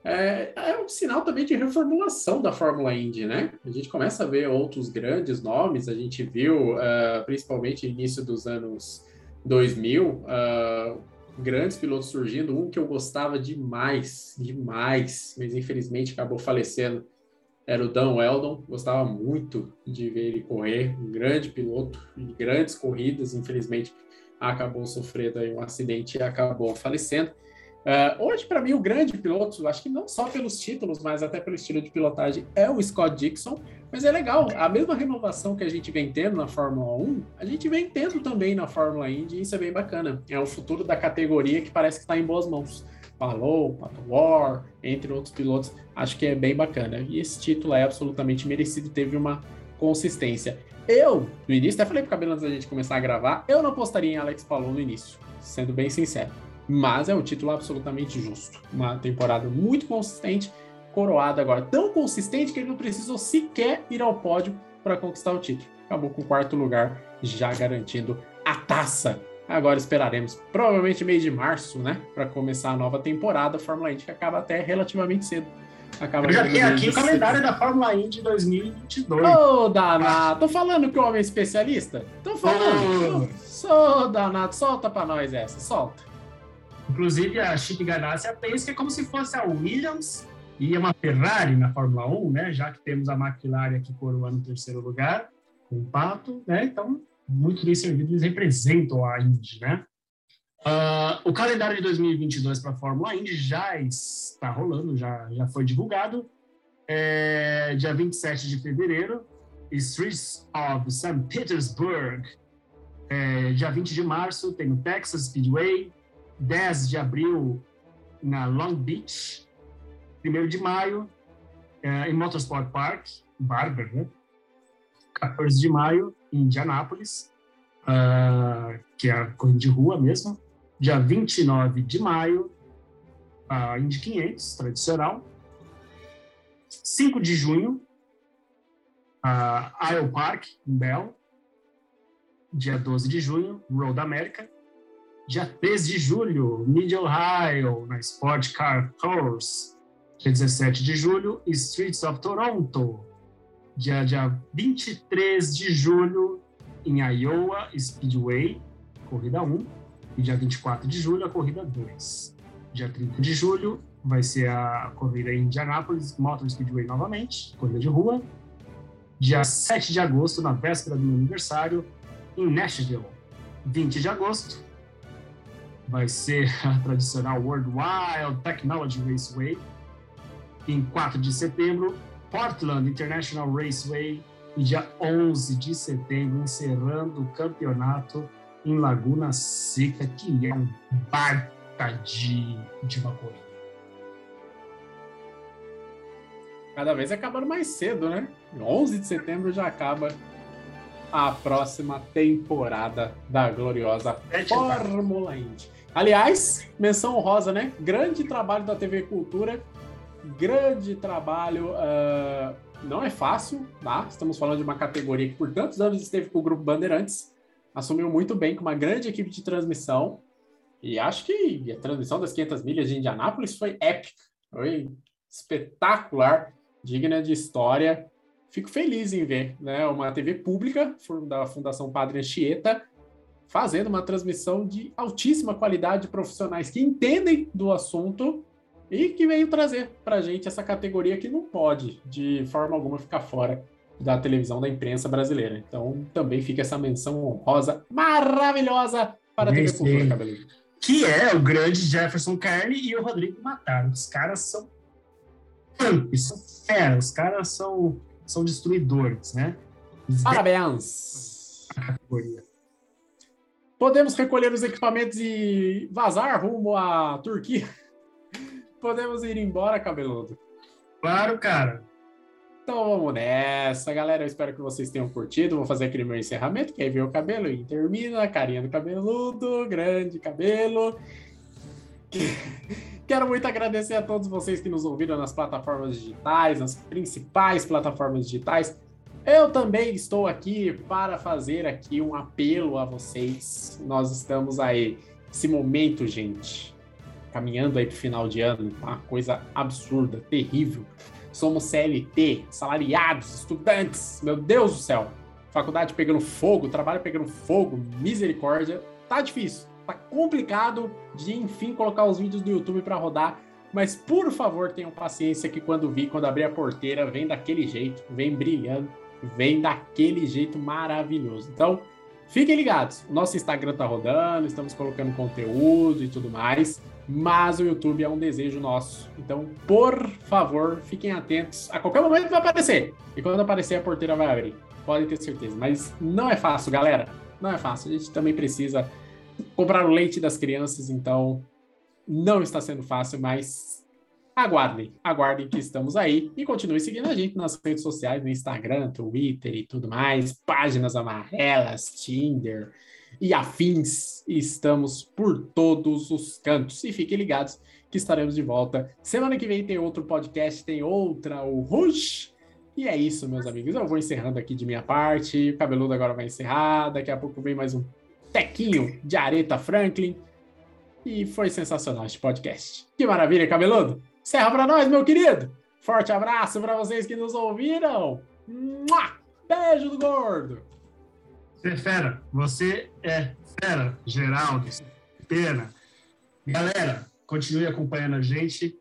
É, é, um sinal também de reformulação da Fórmula Indy, né? A gente começa a ver outros grandes nomes, a gente viu, uh, principalmente no início dos anos 2000, uh, grandes pilotos surgindo, um que eu gostava demais, demais, mas infelizmente acabou falecendo, era o Dan Weldon, gostava muito de ver ele correr, um grande piloto, de grandes corridas, infelizmente acabou sofrendo um acidente e acabou falecendo. Uh, hoje, para mim, o grande piloto, acho que não só pelos títulos, mas até pelo estilo de pilotagem, é o Scott Dixon. Mas é legal, a mesma renovação que a gente vem tendo na Fórmula 1, a gente vem tendo também na Fórmula Indy, e isso é bem bacana. É o futuro da categoria que parece que está em boas mãos. Palou, Pato War, entre outros pilotos, acho que é bem bacana. E esse título é absolutamente merecido, teve uma consistência. Eu, no início, até falei pro cabelo antes da gente começar a gravar, eu não apostaria em Alex Palou no início, sendo bem sincero. Mas é um título absolutamente justo. Uma temporada muito consistente, coroada agora. Tão consistente que ele não precisou sequer ir ao pódio para conquistar o título. Acabou com o quarto lugar, já garantindo a taça. Agora esperaremos, provavelmente mês de março, né? Para começar a nova temporada. Fórmula Indy que acaba até relativamente cedo. Acaba Eu já tenho aqui o calendário da Fórmula Indy 2022. Ô, danado, tô falando que o homem é especialista? Tô falando. Sou danado, solta pra nós essa, solta. Inclusive, a Chip Ganassi pensa que é como se fosse a Williams e uma Ferrari na Fórmula 1, né? Já que temos a McLaren aqui coroando o terceiro lugar, com o Pato, né? Então, muito bem servido, eles representam a Indy, né? Ah, o calendário de 2022 para a Fórmula Indy já está rolando, já, já foi divulgado. É, dia 27 de fevereiro, Streets of St. Petersburg. É, dia 20 de março tem o Texas Speedway. 10 de abril na Long Beach. 1 de maio é, em Motorsport Park, Barber, né? 14 de maio em Indianápolis, ah, que é a corrida de rua mesmo. Dia 29 de maio, a Indy 500, tradicional. 5 de junho, a Isle Park, em Bell. Dia 12 de junho, Road America. Dia 13 de julho, Mid Ohio, na Sport Car Tours. Dia 17 de julho, Streets of Toronto. Dia, dia 23 de julho, em Iowa Speedway, corrida 1. E dia 24 de julho, a corrida 2. Dia 30 de julho, vai ser a corrida em Indianapolis Motor Speedway novamente, corrida de rua. Dia 7 de agosto, na véspera do meu aniversário, em Nashville. 20 de agosto, vai ser a tradicional World Wild Technology Raceway. Em 4 de setembro, Portland International Raceway. E dia 11 de setembro, encerrando o campeonato em Laguna Seca, que é um baita de, de uma corrida. Cada vez acabando mais cedo, né? 11 de setembro já acaba a próxima temporada da gloriosa Sete Fórmula Indy. Aliás, menção honrosa, né? Grande trabalho da TV Cultura, grande trabalho. ah, não é fácil, tá? Estamos falando de uma categoria que por tantos anos esteve com o Grupo Bandeirantes, assumiu muito bem com uma grande equipe de transmissão. E acho que a transmissão das 500 milhas de Indianápolis foi épica, foi espetacular, digna de história. Fico feliz em ver né, uma TV pública da Fundação Padre Anchieta fazendo uma transmissão de altíssima qualidade de profissionais que entendem do assunto e que veio trazer para a gente essa categoria que não pode, de forma alguma, ficar fora da televisão da imprensa brasileira. Então, também fica essa menção honrosa maravilhosa para a TV. Cultura, Cabelinho. Que é o grande Jefferson Carne e o Rodrigo Mataram. Os caras são punks, são feras, os caras são, são destruidores, né? Eles Parabéns! categoria. Podemos recolher os equipamentos e vazar rumo à Turquia? Podemos ir embora, cabeludo. Claro, cara. Então vamos nessa, galera. Eu espero que vocês tenham curtido. Vou fazer aquele meu encerramento, que aí vem o cabelo e termina. a Carinha do cabeludo, grande cabelo. Quero muito agradecer a todos vocês que nos ouviram nas plataformas digitais, nas principais plataformas digitais. Eu também estou aqui para fazer aqui um apelo a vocês. Nós estamos aí, esse momento, gente, caminhando aí para o final de ano, uma coisa absurda, terrível. Somos CLT, salariados, estudantes, meu Deus do céu. Faculdade pegando fogo, trabalho pegando fogo, misericórdia. Tá difícil, tá complicado de enfim colocar os vídeos do YouTube para rodar. Mas por favor, tenham paciência que quando vi, quando abrir a porteira, vem daquele jeito, vem brilhando, vem daquele jeito maravilhoso. Então, Fiquem ligados, nosso Instagram tá rodando, estamos colocando conteúdo e tudo mais, mas o YouTube é um desejo nosso. Então, por favor, fiquem atentos. A qualquer momento vai aparecer. E quando aparecer, a porteira vai abrir. Podem ter certeza. Mas não é fácil, galera. Não é fácil. A gente também precisa comprar o leite das crianças, então não está sendo fácil, mas aguardem, aguardem que estamos aí e continue seguindo a gente nas redes sociais, no Instagram, Twitter e tudo mais, páginas amarelas, Tinder e afins. Estamos por todos os cantos e fiquem ligados que estaremos de volta. Semana que vem tem outro podcast, tem outra, o Rush. E é isso, meus amigos. Eu vou encerrando aqui de minha parte. O cabeludo agora vai encerrar. Daqui a pouco vem mais um tequinho de Aretha Franklin. E foi sensacional este podcast. Que maravilha, cabeludo! Encerra pra nós, meu querido! Forte abraço para vocês que nos ouviram! Mua! Beijo do gordo! Você é fera. Você é fera, Geraldo. Pena. Galera, continue acompanhando a gente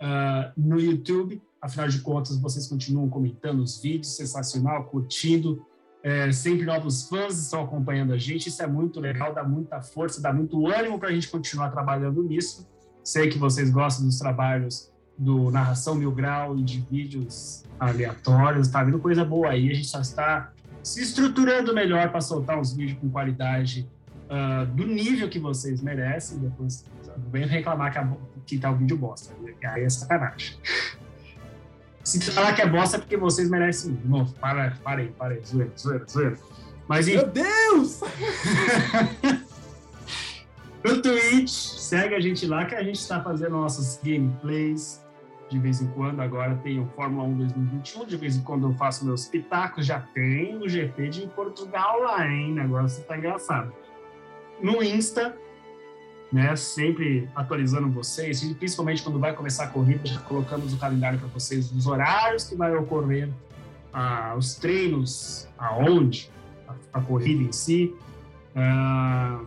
ah, no YouTube. Afinal de contas, vocês continuam comentando os vídeos, sensacional, curtindo. É, sempre novos fãs estão acompanhando a gente. Isso é muito legal, dá muita força, dá muito ânimo para a gente continuar trabalhando nisso. Sei que vocês gostam dos trabalhos do Narração Mil Grau e de vídeos aleatórios. Tá vindo coisa boa aí. A gente só está se estruturando melhor para soltar uns vídeos com qualidade ah, do nível que vocês merecem. Depois não venham reclamar que, a, que tá o vídeo bosta. Aí é sacanagem. Se falar que é bosta é porque vocês merecem. Não, para, parei, parei. Zoeira, zoeira, zoeira. Mas. Meu Deus! no Twitch, segue a gente lá que a gente está fazendo nossos gameplays de vez em quando. Agora tem o Fórmula 1 2021, de vez em quando eu faço meus pitacos. Já tem o GP de Portugal lá, hein? O negócio tá engraçado. No Insta, né? Sempre atualizando vocês, principalmente quando vai começar a corrida, já colocamos o calendário para vocês, os horários que vai ocorrer, ah, os treinos, aonde, a, a corrida em si. Ah,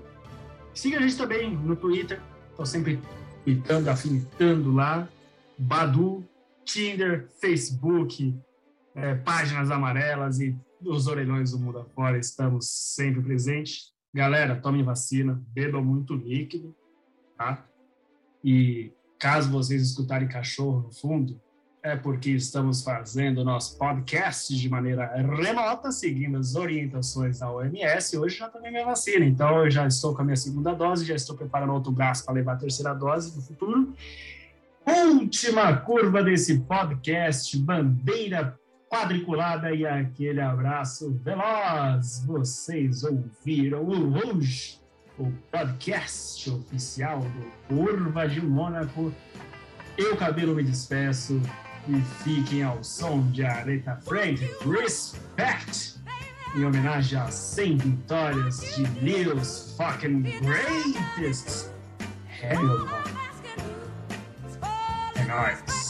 siga a gente também no Twitter, estou sempre tweetando, afinitando lá. Badu, Tinder, Facebook, eh, páginas amarelas e os orelhões do mundo afora, estamos sempre presentes. Galera, tomem vacina, bebam muito líquido, tá? E caso vocês escutarem cachorro no fundo, é porque estamos fazendo nosso podcast de maneira remota, seguindo as orientações da OMS. Hoje já tomei minha vacina, então eu já estou com a minha segunda dose, já estou preparando outro braço para levar a terceira dose no futuro. Última curva desse podcast, bandeira quadriculada e aquele abraço veloz. Vocês ouviram o hoje, o podcast oficial do Curva de Mônaco. Eu, Cabelo, me despeço e fiquem ao som de Aretha Franklin, Respect, em homenagem às 100 vitórias de Lewis fucking Greatest Hamilton. Nights.